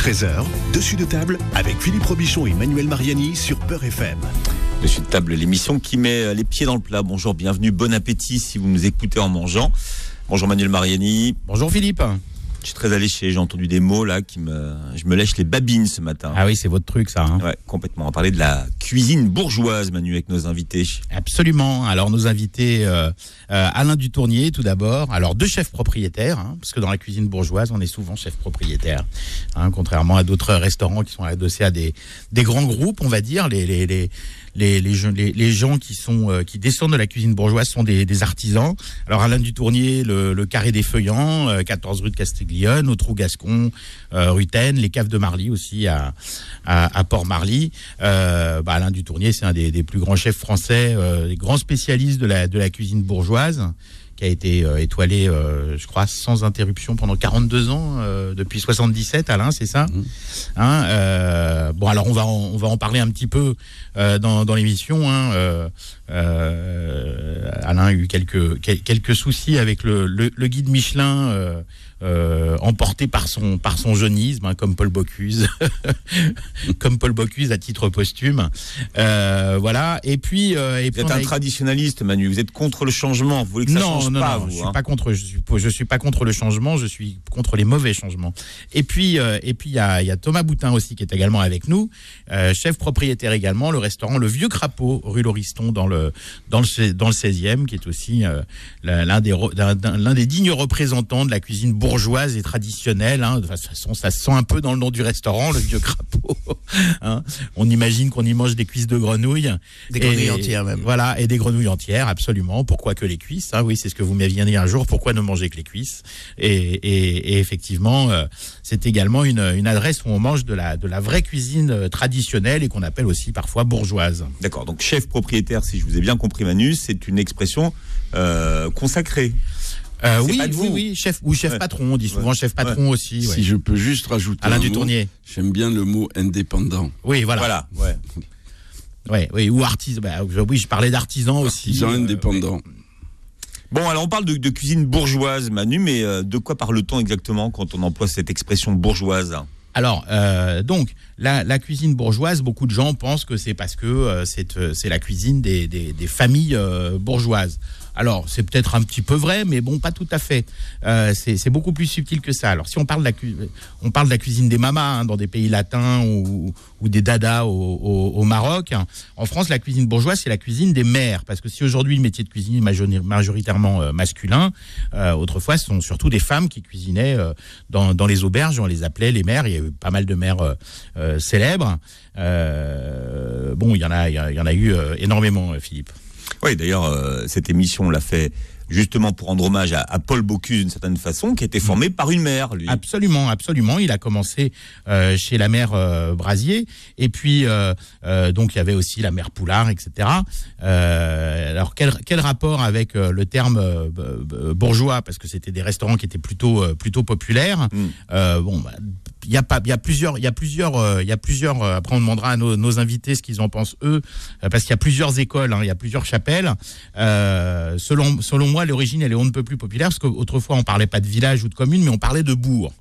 13h, dessus de table avec Philippe Robichon et Manuel Mariani sur Peur FM. Dessus de table, l'émission qui met les pieds dans le plat. Bonjour, bienvenue, bon appétit si vous nous écoutez en mangeant. Bonjour Manuel Mariani. Bonjour Philippe. Je suis très alléché, j'ai entendu des mots là qui me. Je me lèche les babines ce matin. Ah oui, c'est votre truc ça. Hein. Ouais, complètement. On va parler de la cuisine bourgeoise, Manu, avec nos invités. Absolument. Alors, nos invités, euh, euh, Alain Dutournier, tout d'abord. Alors, deux chefs propriétaires, hein, parce que dans la cuisine bourgeoise, on est souvent chef propriétaire. Hein, contrairement à d'autres restaurants qui sont adossés à des, des grands groupes, on va dire. Les, les, les, les, les, les, gens qui sont euh, qui descendent de la cuisine bourgeoise sont des, artisans. Alors Alain Dutournier, le, le carré des Feuillants, 14 rue de Castiglione, au Trou Gascon, euh, Rutaine, les caves de Marly aussi à, à, Port-Marly. Euh, bah Alain Dutournier, c'est un des, des, plus grands chefs français, euh, des grands spécialistes de la, de la cuisine bourgeoise qui a été euh, étoilé, euh, je crois, sans interruption pendant 42 ans, euh, depuis 77, Alain, c'est ça mmh. hein, Bon, alors on va, en, on va en parler un petit peu dans, dans l'émission. Hein, Alain a eu quelques, quelques soucis avec le, le, le guide Michelin euh, emporté par son par son jeunisme, hein, comme Paul Bocuse, comme Paul Bocuse à titre posthume. Euh, voilà. Et puis, euh, et vous êtes un traditionnaliste, Manu. Vous êtes contre le changement. Vous voulez que ça non, change non, pas, non, vous, je hein. suis pas contre. Je suis, je suis pas contre le changement. Je suis contre les mauvais changements. Et puis, et puis il y a, y a Thomas Boutin aussi qui est également avec nous, chef propriétaire également, le restaurant Le Vieux Crapaud, rue Lauriston, dans le dans le dans le 16e, qui est aussi l'un des l'un des dignes représentants de la cuisine bourgeoise et traditionnelle. Hein. De toute façon, ça se sent un peu dans le nom du restaurant, le vieux crapaud. Hein. On imagine qu'on y mange des cuisses de grenouilles. Des grenouilles entières même. Voilà, et des grenouilles entières, absolument. Pourquoi que les cuisses hein? Oui, c'est ce que vous m'aviez dit un jour. Pourquoi ne manger que les cuisses? Et, et, et, effectivement, euh, c'est également une, une, adresse où on mange de la, de la vraie cuisine euh, traditionnelle et qu'on appelle aussi parfois bourgeoise. D'accord. Donc chef propriétaire, si je vous ai bien compris, Manu, c'est une expression euh, consacrée. Euh, oui, oui, oui, chef ou chef ouais. patron. On dit souvent ouais. chef patron ouais. aussi. Si je peux juste rajouter Alain un Dutournier. J'aime bien le mot indépendant. Oui, voilà. Voilà. Ouais. ouais, oui, ou artisan. Bah, oui, je parlais d'artisan aussi. Artisan indépendant. Bon, alors on parle de, de cuisine bourgeoise, Manu, mais euh, de quoi parle-t-on exactement quand on emploie cette expression bourgeoise? Alors, euh, donc, la, la, cuisine bourgeoise, beaucoup de gens pensent que c'est parce que euh, c'est la cuisine des, des, des familles euh, bourgeoises. Alors, c'est peut-être un petit peu vrai, mais bon, pas tout à fait. Euh, c'est beaucoup plus subtil que ça. Alors, si on parle de la, on parle de la cuisine des mamas hein, dans des pays latins ou, des dadas au, Maroc, en France, la cuisine bourgeoise, c'est la cuisine des mères. Parce que si aujourd'hui le métier de cuisine est majoritairement euh, masculin, euh, autrefois, ce sont surtout des femmes qui cuisinaient dans, les auberges. On les appelait les mères. Il y a eu pas mal de mères célèbres. bon, il y en a, il y en a eu énormément, Philippe. Oui, d'ailleurs, euh, cette émission, on l'a fait justement pour rendre hommage à, à Paul Bocuse d'une certaine façon, qui a été formé par une mère, lui. Absolument, absolument. Il a commencé euh, chez la mère euh, Brasier, et puis euh, donc il y avait aussi la mère Poulard, etc. alors quel, quel rapport avec le terme bourgeois, parce que c'était des restaurants qui étaient plutôt plutôt populaires. Mm. bon, bah, il y a pas il y a plusieurs il y a plusieurs euh, il y a plusieurs euh, après on demandera à nos, nos invités ce qu'ils en pensent eux euh, parce qu'il y a plusieurs écoles hein, il y a plusieurs chapelles euh, selon selon moi l'origine elle est on ne peut plus populaire parce qu'autrefois on parlait pas de village ou de commune mais on parlait de bourg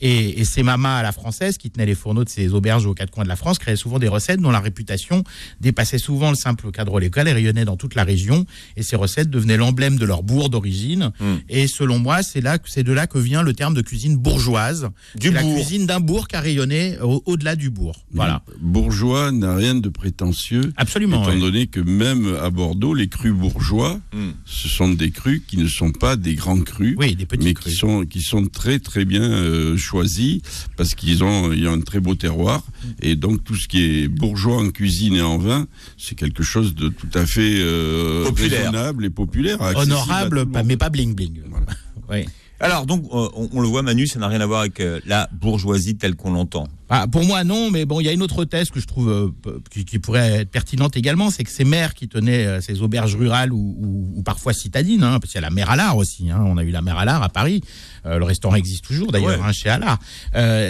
et, et ces mamas à la française qui tenaient les fourneaux de ces auberges aux quatre coins de la France créaient souvent des recettes dont la réputation dépassait souvent le simple cadre local et rayonnait dans toute la région et ces recettes devenaient l'emblème de leur bourg d'origine Hmm. mmh. et selon moi c'est là c'est de là que vient le terme de cuisine bourgeoise du la bourg. D'un bourg qui a rayonné au-delà au du bourg. Voilà. Bourgeois n'a rien de prétentieux. Absolument. Étant ouais. donné que même à Bordeaux, les crus bourgeois, Mm. ce sont des crus qui ne sont pas des grands crus, Oui, des petits mais crus. qui sont qui sont très très bien euh, choisis parce qu'ils ont il y a un très beau terroir Mm. et donc tout ce qui est bourgeois en cuisine et en vin, c'est quelque chose de tout à fait euh, Populaire. raisonnable et populaire, Honorable, mais pas bling bling. Voilà. Oui. Alors, donc, euh, on, le voit, Manu, ça n'a rien à voir avec euh, la bourgeoisie telle qu'on l'entend. Ah, pour moi, non, mais bon, il y a une autre thèse que je trouve euh, qui, qui pourrait être pertinente également, c'est que ces maires qui tenaient euh, ces auberges rurales ou, ou- ou parfois citadines, hein, parce qu'il y a la mer à l'art aussi, hein, on a eu la mer à l'art à Paris, euh, le restaurant existe toujours d'ailleurs, Ouais. hein, chez Allard,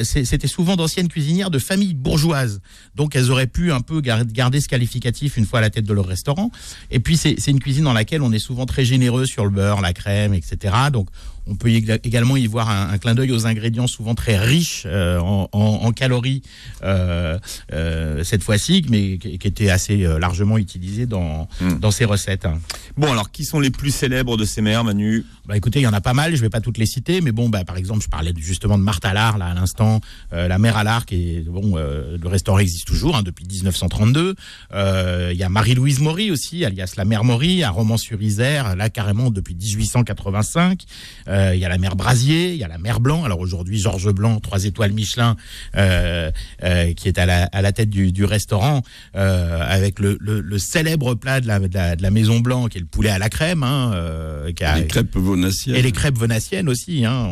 c'était souvent d'anciennes cuisinières de familles bourgeoises, donc elles auraient pu un peu gar- garder ce qualificatif une fois à la tête de leur restaurant, et puis c'est une cuisine dans laquelle on est souvent très généreux sur le beurre, la crème, etc., donc on peut également y voir un, un clin d'œil aux ingrédients souvent très riches en, en- en calories euh, euh, cette fois-ci, mais qui, qui étaient assez euh, largement utilisés dans, Mm. dans ces recettes. Bon, alors, qui sont les plus célèbres de ces mères, Manu? Bah écoutez, il y en a pas mal, je vais pas toutes les citer, mais bon, bah par exemple, je parlais justement de Marthe Allard là à l'instant, euh, la mère Allard qui est bon, euh, le restaurant existe toujours hein, depuis 1932. Euh, Il y a Marie-Louise Maury aussi, alias la mère Maury, à Romans-sur-Isère, là carrément depuis 1885. Euh, Il y a la mère Brasier, il y a la mère Blanc. Alors aujourd'hui, Georges Blanc, trois étoiles Michelin, euh, qui est à la, à la tête du, du restaurant, avec le, le, le célèbre plat de la, de la, Maison Blanc, qui est le poulet à la crème, hein, qui a- et les crêpes venassiennes aussi. Hein.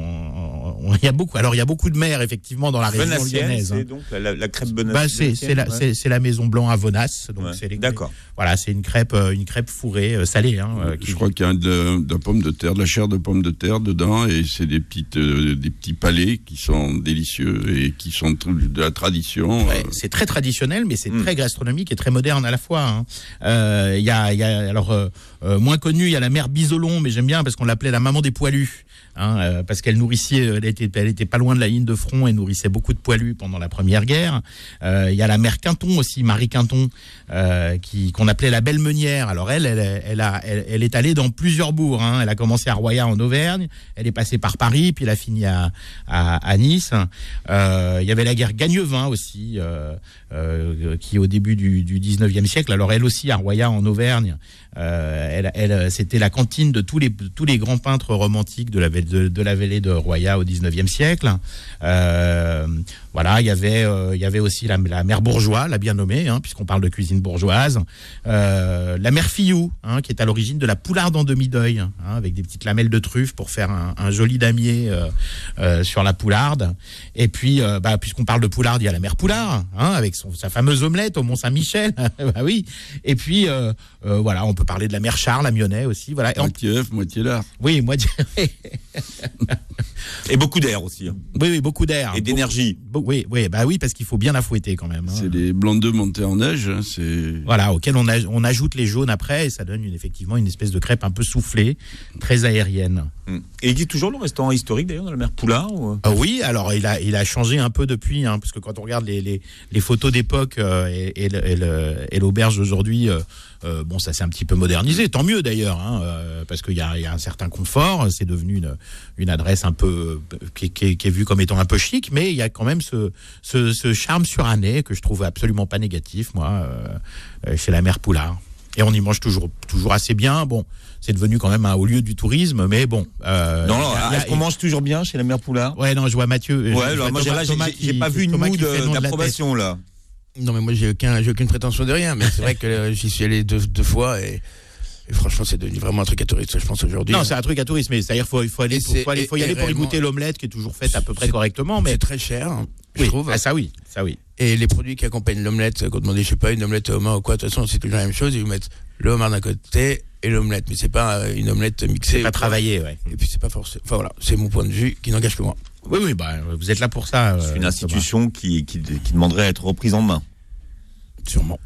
On- y a beaucoup. Alors il y a beaucoup de maires effectivement dans la région lyonnaise. c'est hein. donc la, crêpe Bah, Venassienne. c'est c'est la, ouais. Maison Blanc à Ouais, les- D'accord. Voilà, c'est une crêpe, euh, une crêpe fourrée euh, salée. Hein, euh, qui- Je crois qu'il y a de, de la pomme de terre, de la chair de pomme de terre dedans, et c'est des petites, euh, des petits palais qui sont délicieux et qui sont de la tradition. Ouais, Euh, c'est très traditionnel, mais c'est Mm. très gastronomique et très moderne à la fois. hein. Euh, Il y, a, il y a alors euh, euh, moins connu, il y a la mère Bisolon, mais j'aime bien parce qu'on l'appelait la maman des poilus, hein, euh, parce qu'elle nourrissait, elle était, elle était pas loin de la ligne de front et nourrissait beaucoup de poilus pendant la première guerre. Euh, Il y a la mère Quinton aussi, Marie Quinton, euh, qui qu'on appelait la belle meunière. Alors elle, elle, elle, a, elle, est allée dans plusieurs bourgs. Hein. Elle a commencé à Roya en Auvergne, elle est passée par Paris, puis elle a fini à, à, Nice. Euh, Il y avait la guerre Gagnevin aussi, euh, euh, qui au début du, du 19e siècle, alors elle aussi à Roya en Auvergne, euh, elle, elle, c'était la cantine de tous les, grands peintres romantiques de la, vallée- de, Roya au 19e siècle. Euh, voilà, il y avait, euh, aussi la, mère bourgeois, la bien nommée, hein, puisqu'on parle de cuisine bourgeoise. Euh, la mère Fillou, hein, qui est à l'origine de la poularde en demi-deuil, hein, avec des petites lamelles de truffe pour faire un, joli damier euh, euh, sur la poularde. Et puis, euh, bah, puisqu'on parle de poularde, il y a la mère Poulard, avec sa fameuse omelette au Mont Saint-Michel. bah oui. Et puis, euh, euh, voilà, on peut parler de la mère Charles, la Mionnet aussi. Voilà. Moitié œuf, moitié lard. oui, moi, Et beaucoup d'air aussi. hein. oui, oui, beaucoup d'air. Et d'énergie. Oui, oui, bah oui, parce qu'il faut bien la fouetter quand même. hein. C'est les blancs d'œufs montés en neige. hein, c'est Voilà, auquel on, a- on ajoute les jaunes après et ça donne une, effectivement une espèce de crêpe un peu soufflée, très aérienne. Mm. Et il existe toujours le restaurant historique d'ailleurs dans la mer Poulard ou... Ah oui, alors il a, il a changé un peu depuis, hein, parce que quand on regarde les, les, les photos d'époque euh, et, l'auberge d'aujourd'hui, euh, euh, bon, ça s'est un petit peu modernisé, tant mieux d'ailleurs, hein, euh, parce qu'il y y a un certain confort, c'est devenu une, une adresse un peu qui, qui est- qui est vue comme étant un peu chic, mais il y a quand même ce, ce, ce charme suranné que je trouve absolument pas négatif, moi, euh, euh, chez la mère Poulard. Et on y mange toujours, toujours assez bien. Bon, c'est devenu quand même un haut lieu du tourisme, mais bon. euh, Non, non, est-ce qu'on mange toujours bien chez la mer Poulard? Ouais, non, je vois Mathieu. Ouais, alors moi j'ai- pas vu une moue d'approbation là. Non, mais moi, j'ai aucun, aucune prétention de rien, mais c'est vrai que euh, j'y suis allé deux, deux fois et, et franchement, c'est devenu vraiment un truc à touristes, je pense, aujourd'hui. Non, c'est un truc à tourisme, mais c'est-à-dire faut, il faut aller, pour, aller, faut y aller pour y goûter l'omelette qui est toujours faite à peu près correctement, mais c'est très cher, hein, je oui, trouve. ah, ça oui, ça oui. Et les produits qui accompagnent l'omelette, quand on demande, je sais pas, une omelette au homard ou quoi, de toute façon, c'est toujours la même chose. Ils vous mettent le homard d'un côté et l'omelette, mais c'est pas euh, une omelette mixée. Pas quoi. travaillé, ouais. Et puis c'est pas forcément. Enfin voilà, c'est mon point de vue qui n'engage que moi. Oui, oui, bah vous êtes là pour ça. C'est euh, une institution qui, qui, qui demanderait à être reprise en main. Sûrement.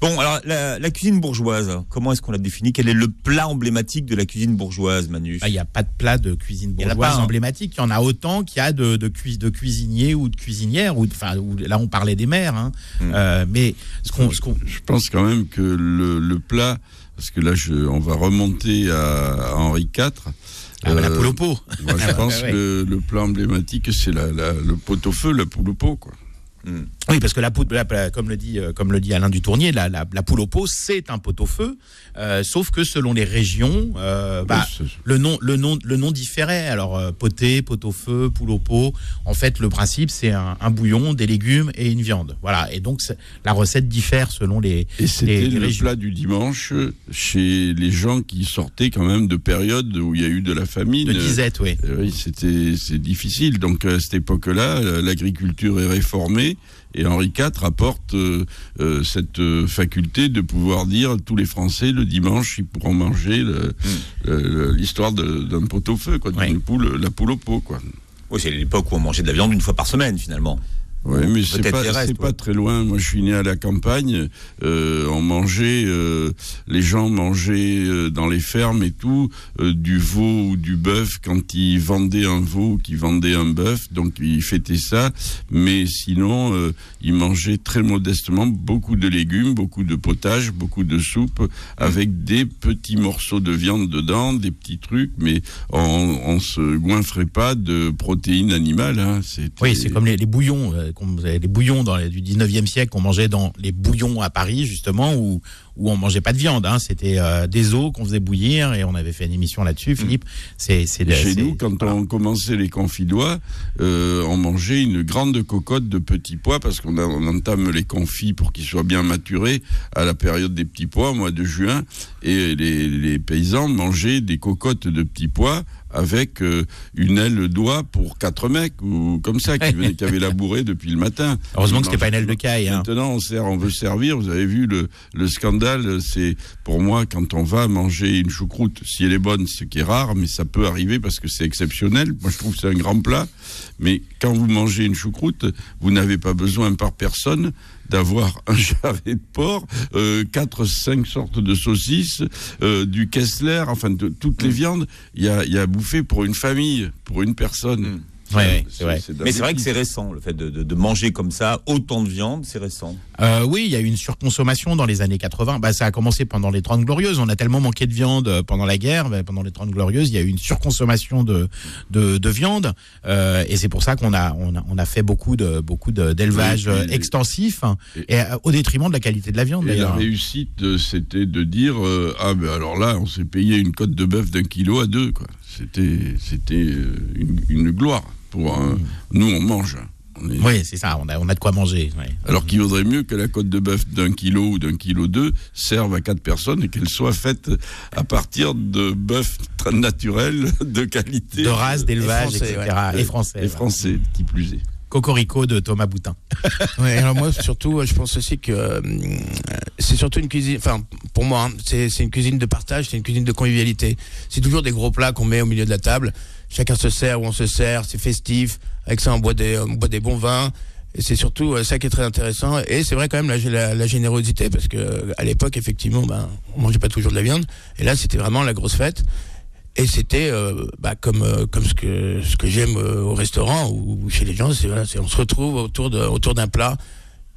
Bon, alors la, la cuisine bourgeoise, comment est-ce qu'on la définit? Quel est le plat emblématique de la cuisine bourgeoise, Manu? Thomas. Ah, Il n'y a pas de plat de cuisine Il y en a bourgeoise pas, hein. emblématique. Il y en a autant qu'il y a de, de, cui- de cuisiniers ou de cuisinières. Ou, de- enfin, ou- là, on parlait des mères. Hein. Mm. Euh, mais ce qu'on, Je pense quand même que le, le plat, parce que là, je, on va remonter à, à Henri IV. ah, bah, la Euh, poule au pot. Moi, je pense Ouais, ouais. que le plat emblématique, c'est la, la- le pot au feu, la poule au pot, quoi. Oui, parce que la la- comme le dit, euh, comme le dit Alain Dutournier, la, la, la poule au pot, c'est un pot-au-feu, euh, sauf que selon les régions, euh, bah, Oui, le nom, le nom, le nom différait. Alors euh, poté, pot-au-feu, poule au pot. En fait, le principe, c'est un, un bouillon, des légumes et une viande. Voilà. Et donc la recette diffère selon les. Et c'était le régions. plat du dimanche chez les gens qui sortaient quand même de périodes où il y a eu de la famine. De disette, oui. Oui, c'était c'est difficile. Donc à cette époque-là, l'agriculture est réformée et Henri IV apporte euh, euh, cette euh, faculté de pouvoir dire tous les Français le dimanche ils pourront manger le- l'histoire d'un pot au feu, quoi, poule, la poule au pot, quoi. Oui, c'est l'époque où on mangeait de la viande une fois par semaine, finalement. Oui, mais c'est pas, les restes, c'est pas ouais. très loin. Moi, je suis né à la campagne. Euh, on mangeait, euh, les gens mangeaient euh, dans les fermes et tout du veau ou du bœuf quand ils vendaient un veau, ou qu'ils vendaient un bœuf. Donc ils fêtaient ça. Mais sinon, ils mangeaient très modestement beaucoup de légumes, beaucoup de potage, beaucoup de soupe, avec des petits morceaux de viande dedans, des petits trucs. Mais on, on se goinfrait pas de protéines animales. Hein. Oui, c'est comme les, les bouillons, vous avez les bouillons dans les- du 19e siècle qu'on mangeait dans les bouillons à Paris, justement, où, où on mangeait pas de viande. Hein. C'était euh, des os qu'on faisait bouillir et on avait fait une émission là-dessus, Philippe. C'est, Chez nous, quand voilà. on commençait les confidois, euh, on mangeait une grande cocotte de petits pois parce qu'on on entame les confits pour qu'ils soient bien maturés à la période des petits pois, au mois de juin. Et les, les paysans mangeaient des cocottes de petits pois avec euh, une aile d'oie pour quatre mecs ou comme ça qui, qui avaient labouré depuis le matin. Heureusement que c'était pas une aile de caille. Hein. Maintenant, on, sert, on veut servir. Vous avez vu le, le scandale. C'est pour moi quand on va manger une choucroute, si elle est bonne, ce qui est rare, mais ça peut arriver parce que c'est exceptionnel. Moi, je trouve que c'est un grand plat. Mais quand vous mangez une choucroute, vous n'avez pas besoin par personne d'avoir un jarret de porc, euh, quatre, cinq sortes de saucisses, euh, du Kessler, enfin de toutes les viandes. Il y a, il y a à bouffer pour une famille, pour une personne. Mm. Ouais, ouais, c'est vrai. Mais c'est vrai que c'est récent, le fait de, de- de manger comme ça autant de viande, c'est récent. Euh, oui, il y a eu une surconsommation dans les années 80. Bah, ça a commencé pendant les 30 glorieuses. On a tellement manqué de viande euh, pendant la guerre. bah, pendant les 30 glorieuses, il y a eu une surconsommation de, de, de viande. Euh, et c'est pour ça qu'on a, on a, on a fait beaucoup de, beaucoup de- d'élevage Oui, extensif hein, et- et, au détriment de la qualité de la viande Et la réussite, c'était de dire euh, ah ben alors là, on s'est payé une côte de bœuf d'un kilo à deux quoi. C'était c'était une, une gloire pour un- nous on mange. On est- Oui, c'est ça. On a, on a de quoi manger. ouais. Alors qu'il vaudrait mieux que la côte de bœuf d'un kilo ou d'un kilo deux serve à quatre personnes et qu'elle soit faite à partir de bœuf très naturel de qualité De race, d'élevage, français, etc. ouais. Et français. et français qui plus est. Cocorico de Thomas Boutin. Alors moi surtout, euh, je pense aussi que euh, c'est surtout une cuisine. Enfin, pour moi, hein, c'est une cuisine de partage, c'est une cuisine de convivialité. C'est toujours des gros plats qu'on met au milieu de la table. Chacun se sert où on se sert, c'est festif. Avec ça, on boit des, on boit des bons vins. Et c'est surtout euh, ça qui est très intéressant. Et c'est vrai quand même la, la, générosité parce que à l'époque, effectivement, ben, on mangeait pas toujours de la viande. Et là, c'était vraiment la grosse fête. Et c'était euh, bah, comme euh, comme ce que ce que j'aime euh, au restaurant ou chez les gens, c'est voilà, on se retrouve autour de autour d'un plat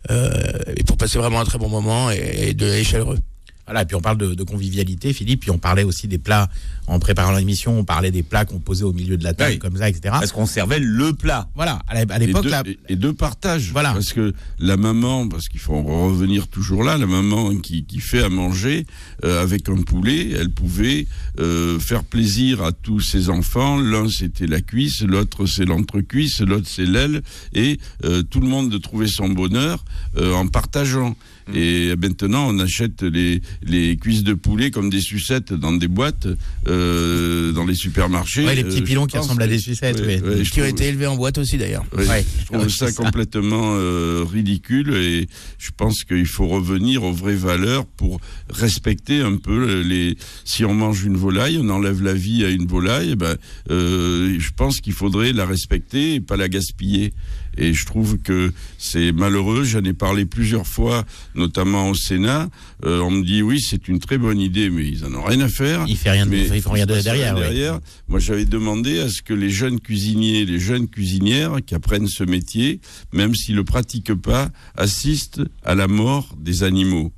et pour passer vraiment un très bon moment et, et de et chaleureux. Voilà, et puis on parle de, de convivialité, Philippe, puis on parlait aussi des plats, en préparant l'émission, on parlait des plats qu'on posait au milieu de la table, Oui. comme ça, etc. Parce qu'on servait le plat. Voilà, à et l'époque, de, là, et- et de partage. Voilà. Parce que la maman, parce qu'il faut en revenir toujours là, la maman qui, qui fait à manger euh, avec un poulet, elle pouvait euh, faire plaisir à tous ses enfants. L'un c'était la cuisse, l'autre c'est l'entrecuisse, l'autre c'est l'aile, et euh, tout le monde trouvait son bonheur euh, en partageant. Mm. Et maintenant, on achète les, les cuisses de poulet comme des sucettes dans des boîtes, euh, dans les supermarchés. Ouais, les petits Euh, pilons qui ressemblent à des sucettes, ouais, Qui ont été élevés en boîte aussi d'ailleurs. je trouve ça complètement euh, ridicule et je pense qu'il faut revenir aux vraies valeurs pour respecter un peu les. Si on mange une volaille, on enlève la vie à une volaille. Ben, euh, je pense qu'il faudrait la respecter et pas la gaspiller. Et je trouve que c'est malheureux. J'en ai parlé plusieurs fois, notamment au Sénat. Euh, on me dit oui, c'est une très bonne idée, mais ils en ont rien à faire. rien, de- Mais ils font rien de derrière. rien ouais. derrière. Moi, j'avais demandé à ce que les jeunes cuisiniers, les jeunes cuisinières qui apprennent ce métier, même s'ils le pratiquent pas, assistent à la mort des animaux.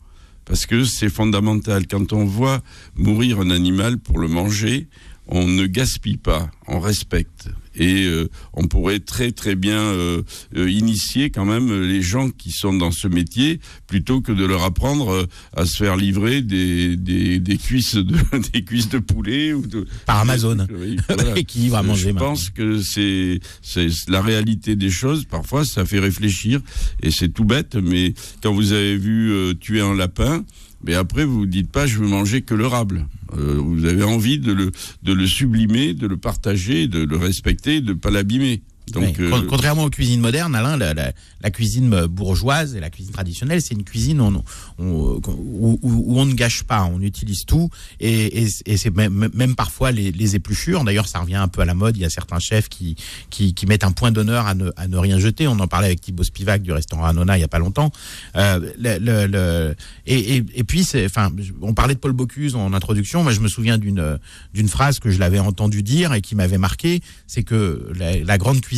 Parce que c'est fondamental. Quand on voit mourir un animal pour le manger, on ne gaspille pas, on respecte. Et euh, on pourrait très très bien euh, euh, initier quand même les gens qui sont dans ce métier plutôt que de leur apprendre euh, à se faire livrer des, des, des cuisses de des cuisses de poulet ou de Par Amazon. Oui, voilà. Qui va manger Je maintenant. pense que c'est c'est la réalité des choses. Parfois, ça fait réfléchir et c'est tout bête. Mais quand vous avez vu euh, tuer un lapin, mais après vous vous dites pas je veux manger que le rable. Euh, vous avez envie de le de le sublimer, de le partager, de le respecter, de pas l'abîmer. Donc euh, Con- Contrairement aux cuisines modernes, Alain, la, la- la cuisine euh, bourgeoise et la cuisine traditionnelle, c'est une cuisine où on, on- où, on ne gâche pas, on utilise tout et, et- et c'est même, même parfois les, les épluchures. D'ailleurs, ça revient un peu à la mode. Il y a certains chefs qui, qui, qui mettent un point d'honneur à ne, à ne rien jeter. On en parlait avec Thibaut Spivak du restaurant Anona il y a pas longtemps. Euh, le, le- le- et, puis, enfin, on parlait de Paul Bocuse en introduction. Moi, je me souviens d'une d'une phrase que je l'avais entendu dire et qui m'avait marqué. C'est que la, la grande cuisine,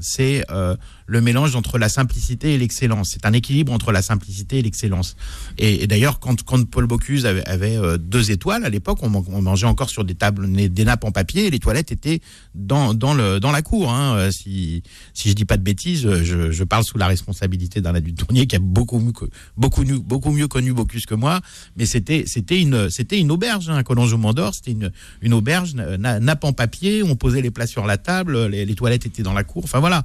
c'est euh, le mélange entre la simplicité et l'excellence. C'est un équilibre entre la simplicité et l'excellence. Et, d'ailleurs, quand, Paul Bocuse avait, euh, deux étoiles à l'époque, on, man- on mangeait encore sur des tables, des nappes en papier, et les toilettes étaient dans, la cour. Hein. Euh, Si, si je dis pas de bêtises, je, je parle sous la responsabilité d'un adulte tournier qui a beaucoup mieux, connu Bocuse que moi, mais c'était une auberge, hein, Collonges au Mont d'Or, c'était une, auberge na- nappe en papier, on posait les plats sur la table, les toilettes étaient dans la cour, enfin voilà.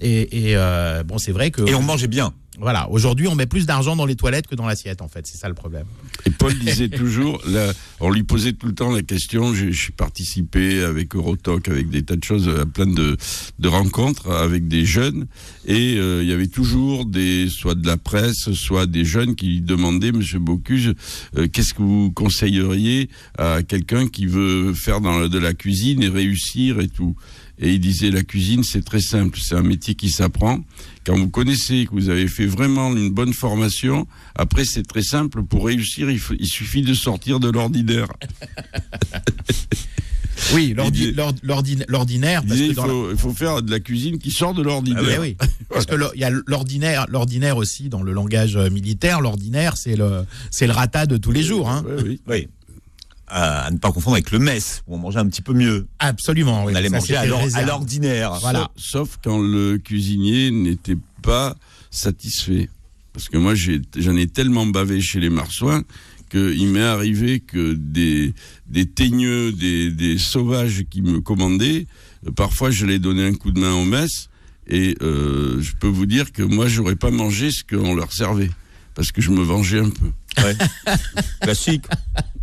Et, et, euh, bon, c'est vrai que Et on mangeait bien. voilà, aujourd'hui on met plus d'argent dans les toilettes que dans l'assiette en fait, c'est ça le problème. Et Paul disait toujours, là, on lui posait tout le temps la question, j'ai j'ai participé avec Eurotalk, avec des tas de choses, à plein de, de rencontres avec des jeunes, et euh, il y avait toujours des, soit de la presse, soit des jeunes qui lui demandaient, Monsieur Bocuse, euh, qu'est-ce que vous conseilleriez à quelqu'un qui veut faire dans de la cuisine et réussir et tout et il disait la cuisine c'est très simple, c'est un métier qui s'apprend. Quand vous connaissez que vous avez fait vraiment une bonne formation, après c'est très simple pour réussir, il, faut- il suffit de sortir de l'ordinaire. Oui, l'ordinaire, Il la- faut, faut faire de la cuisine qui sort de l'ordinaire. Eh oui, parce que il y a l'ordinaire, l'ordinaire aussi dans le langage militaire. L'ordinaire, c'est le, c'est le rata de tous les jours. Hein. Oui. Oui. À, ne pas confondre avec le mess, où on mangeait un petit peu mieux. Absolument. oui. on allait Ça, manger à l'ordinaire. Voilà. Sauf, quand le cuisinier n'était pas satisfait. Parce que moi, j'ai- j'en ai, tellement bavé chez les marsouins qu'il m'est arrivé que des, des teigneux, des, des sauvages qui me commandaient, euh, parfois je les donnais un coup de main au mess, et euh, je peux vous dire que moi, j'aurais pas mangé ce qu'on leur servait. Parce que je me vengeais un peu. Ouais. Classique.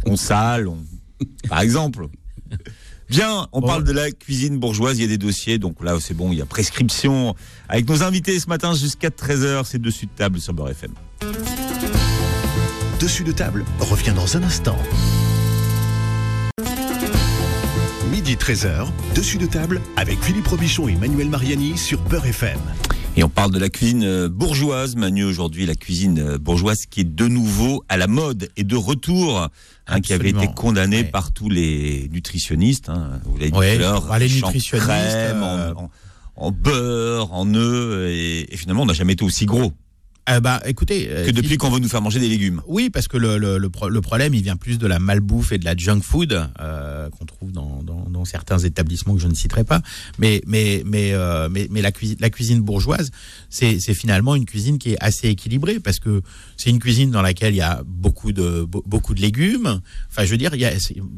On sale, on- par exemple. Bien, on Bon. parle de la cuisine bourgeoise, il y a des dossiers, donc là c'est bon, il y a prescription. Avec nos invités ce matin jusqu'à 13h, c'est dessus de table sur Beurre FM. Dessus de table revient dans un instant. Midi 13h, dessus de table avec Philippe Robichon et Manuel Mariani sur Beurre FM. Et on parle de la cuisine euh, bourgeoise, Manu, aujourd'hui, la cuisine euh, bourgeoise qui est de nouveau à la mode et de retour, hein, qui avait été condamnée Ouais. par tous les nutritionnistes. Hein, vous l'avez dit Ouais, tout à l'heure, les nutritionnistes, crème, en- euh, en, en beurre, en œufs, et, et finalement on n'a jamais été aussi gros Euh, bah, écoutez. euh, que depuis Philippe- qu'on veut nous faire manger des légumes. Oui, parce que le, le, le, pro- le problème, il vient plus de la malbouffe et de la junk food euh, qu'on trouve dans, dans, dans certains établissements que je ne citerai pas. Mais, mais, mais, euh, mais, mais la, cuisine, la cuisine bourgeoise, c'est c'est finalement une cuisine qui est assez équilibrée parce que c'est une cuisine dans laquelle il y a beaucoup de, be- beaucoup de légumes. Enfin, je veux dire, il y a-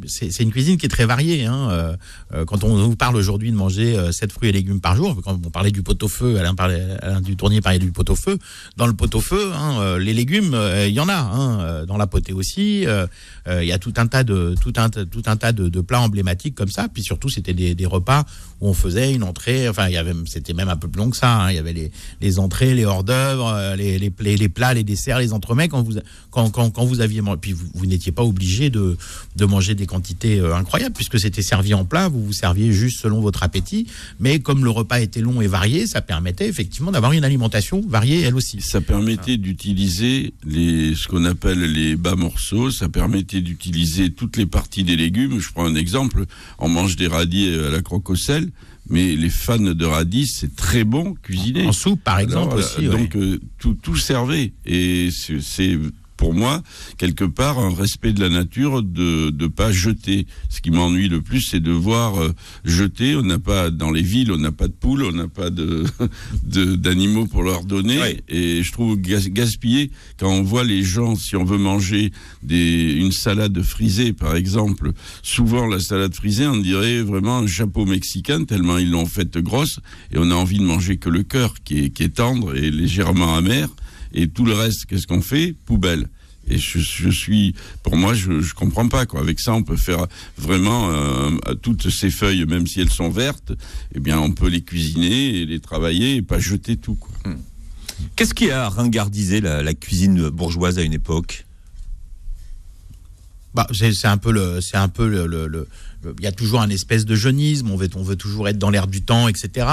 c'est une cuisine qui est très variée. Hein. Euh, euh, quand on nous parle aujourd'hui de manger euh, 7 fruits et légumes par jour, quand on parlait du pot-au-feu, Alain, parlait, Alain Dutournier parlait du pot-au-feu, dans le pot-au-feu, hein, euh, les légumes, euh, il y en a. Hein, euh, dans la potée aussi, euh, euh, il y a tout un tas de tout un tout un tas de, plats emblématiques comme ça. Puis surtout, c'était des, repas où on faisait une entrée. Enfin, il y avait, c'était même un peu plus long que ça. hein, il y avait les, entrées, les hors d'œuvre, euh, les, les, les, plats, les desserts, les entremets. Quand vous quand, quand, quand vous aviez puis vous, n'étiez pas obligé de de manger des quantités euh, incroyables puisque c'était servi en plat. Vous vous serviez juste selon votre appétit. Mais comme le repas était long et varié, ça permettait effectivement d'avoir une alimentation variée elle aussi. Permettait d'utiliser les, ce qu'on appelle les bas morceaux, ça permettait d'utiliser toutes les parties des légumes. Je prends un exemple, on mange des radis à la croque au sel, mais les fans de radis, c'est très bon cuisiné. En soupe, par exemple Alors, aussi. ouais. Donc euh, tout, tout servait et c'est pour moi quelque part un respect de la nature de de pas jeter. Ce qui m'ennuie le plus, c'est de voir euh, jeter. On n'a pas dans les villes, on n'a pas de poules, on n'a pas de de- d'animaux pour leur donner. Oui. Et je trouve gas- gaspiller quand on voit les gens, si on veut manger des une salade frisée par exemple, souvent la salade frisée, on dirait vraiment un chapeau mexicain tellement ils l'ont faite grosse et on a envie de manger que le cœur qui est qui est tendre et légèrement amer et tout le reste qu'est-ce qu'on fait? Poubelle. Et je, je suis, pour moi, je, je comprends pas quoi. Avec ça, on peut faire vraiment euh, toutes ces feuilles, même si elles sont vertes, eh bien, on peut les cuisiner et les travailler et pas jeter tout. Quoi. Qu'est-ce qui a ringardisé la, la cuisine bourgeoise à une époque? Bah, c'est un peu le, c'est un peu le, le- le- le- il y a toujours un espèce de jeunisme. On veut, on veut toujours être dans l'air du temps, etc.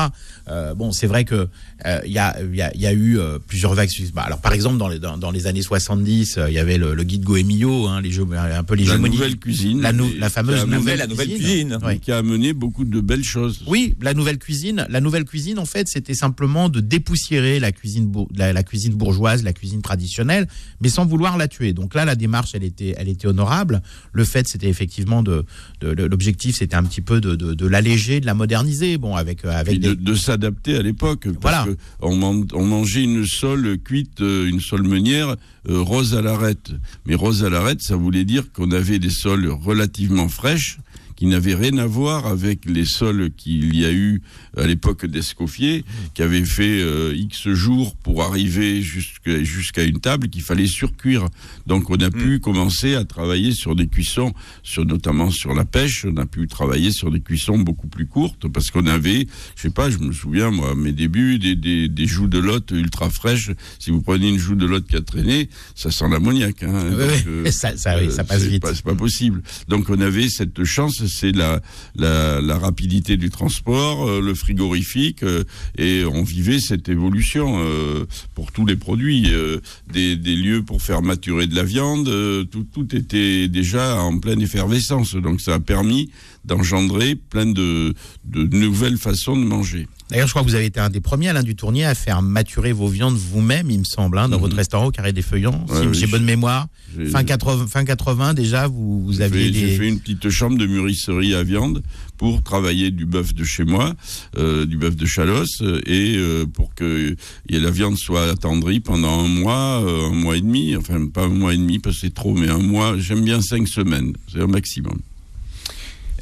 Euh, bon, c'est vrai que euh, il y a, y a, y a eu euh, plusieurs vagues. Bah, alors, par exemple, dans les, dans, dans les années 70, euh, il y avait le, le guide Goemio, hein, les jeux, un peu les La nouvelle cuisine, la, nou- la fameuse amené- nouvelle, la nouvelle cuisine. Oui. qui a amené beaucoup de belles choses. Oui, la nouvelle cuisine. La nouvelle cuisine, en fait, c'était simplement de dépoussiérer la cuisine, la cuisine bourgeoise, la cuisine traditionnelle, mais sans vouloir la tuer. Donc là, la démarche, elle était, elle était honorable. Le fait, c'était effectivement de, de- de- l'objectif, c'était un petit peu de, de, de l'alléger, de la moderniser. Bon, avec, euh, Et avec de, des, de s'adapter à l'époque. Voilà. Parce que on mangeait une sole cuite, euh, une sole meunière euh, rose à l'arête. Mais rose à l'arête, ça voulait dire qu'on avait des sols relativement fraîches qui n'avaient rien à voir avec les sols qu'il y a eu à l'époque d'Escoffier, qui avaient fait euh, X jours pour arriver jusqu'à une table qu'il fallait surcuire. Donc on a pu commencer à travailler sur des cuissons, sur, notamment sur la pêche, on a pu travailler sur des cuissons beaucoup plus courtes parce qu'on avait, je sais pas, je me souviens moi, à mes débuts, des, des, des joues de lotte ultra fraîches. Si vous prenez une joue de lotte qui a traîné, ça sent l'ammoniac. Hein. Oui, oui. Ça- ça, oui, ça passe c'est vite. pas- c'est pas possible. Donc on avait cette chance, c'est la, la, la rapidité du transport, euh, le frigorifique, euh, et on vivait cette évolution euh, pour tous les produits, euh, des, des lieux pour faire maturer de la viande, tout, tout était déjà en pleine effervescence. Donc ça a permis d'engendrer plein de, de nouvelles façons de manger. D'ailleurs, je crois que vous avez été un des premiers, Alain du Tournier, à faire maturer vos viandes vous-même, il me semble, hein, dans Mhm. votre restaurant au Carré des Feuillants. Ouais, si oui, j'ai bonne mémoire. Fin 80, fin 80, déjà, vous, vous aviez fait, j'ai fait une petite chambre de mûrisserie à viande pour travailler du bœuf de chez moi, euh, du bœuf de Chalosse, euh, et euh, pour que et la viande soit attendrie pendant un mois, euh, un mois et demi, enfin pas un mois et demi parce que c'est trop, mais un mois, j'aime bien cinq semaines, c'est un maximum.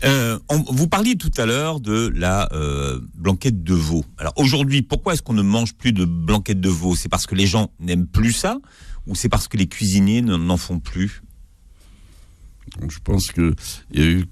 Euh, vous parliez tout à l'heure de la euh, blanquette de veau. Alors aujourd'hui, pourquoi est-ce qu'on ne mange plus de blanquette de veau? C'est parce que les gens n'aiment plus ça? Ou c'est parce que les cuisiniers n'en font plus? Je pense que euh,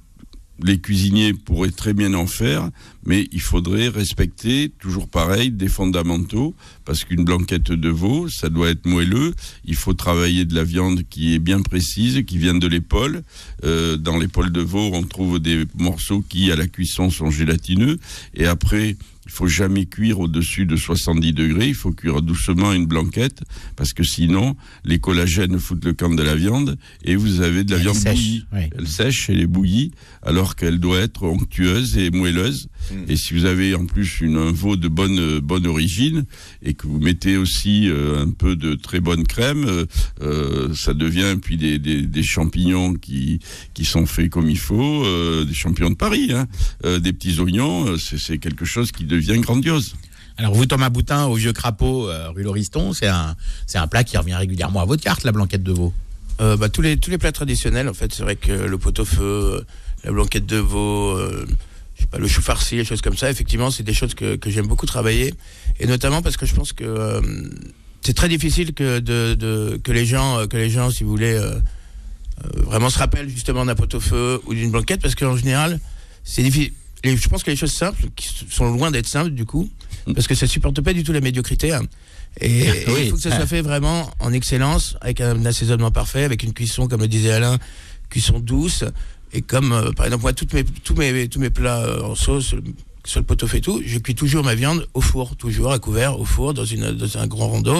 les cuisiniers pourraient très bien en faire, mais il faudrait respecter, toujours pareil, des fondamentaux, parce qu'une blanquette de veau, ça doit être moelleux, il faut travailler de la viande qui est bien précise, qui vient de l'épaule. Euh, dans l'épaule de veau, on trouve des morceaux qui, à la cuisson, sont gélatineux, et après... Il faut jamais cuire au-dessus de 70 degrés. Il faut cuire doucement une blanquette parce que sinon les collagènes foutent le camp de la viande et vous avez de la Elle viande sèche, bouillie. oui. Elle sèche, elle est bouillie, alors qu'elle doit être onctueuse et moelleuse. Et si vous avez en plus une, un veau de bonne, euh, bonne origine et que vous mettez aussi euh, un peu de très bonne crème, euh, euh, ça devient puis des, des, des champignons qui, qui sont faits comme il faut, euh, des champignons de Paris, hein, euh, des petits oignons, euh, c'est quelque chose qui devient grandiose. Alors vous, Thomas Boutin, au Vieux Crapaud, euh, rue Lauriston, c'est un, c'est un plat qui revient régulièrement à votre carte, la blanquette de veau. Euh, bah, tous les tous les plats traditionnels en fait c'est vrai que le pot-au-feu la blanquette de veau euh, je sais pas le chou farci les choses comme ça effectivement c'est des choses que, que j'aime beaucoup travailler et notamment parce que je pense que euh, c'est très difficile que de, de que les gens euh, que les gens si vous voulez euh, vraiment se rappellent justement d'un pot-au-feu ou d'une blanquette parce qu'en général c'est difficile je pense que les choses simples qui sont loin d'être simples du coup parce que ça supporte pas du tout la médiocrité hein. et, et Oui. il faut que ça soit fait vraiment en excellence avec un assaisonnement parfait avec une cuisson comme le disait Alain cuisson douce et comme euh, par exemple moi mes tous mes tous mes plats euh, en sauce euh, sur le pot-au-feu et tout, je cuis toujours ma viande au four, toujours à couvert, au four, dans, dans un grand rondeau,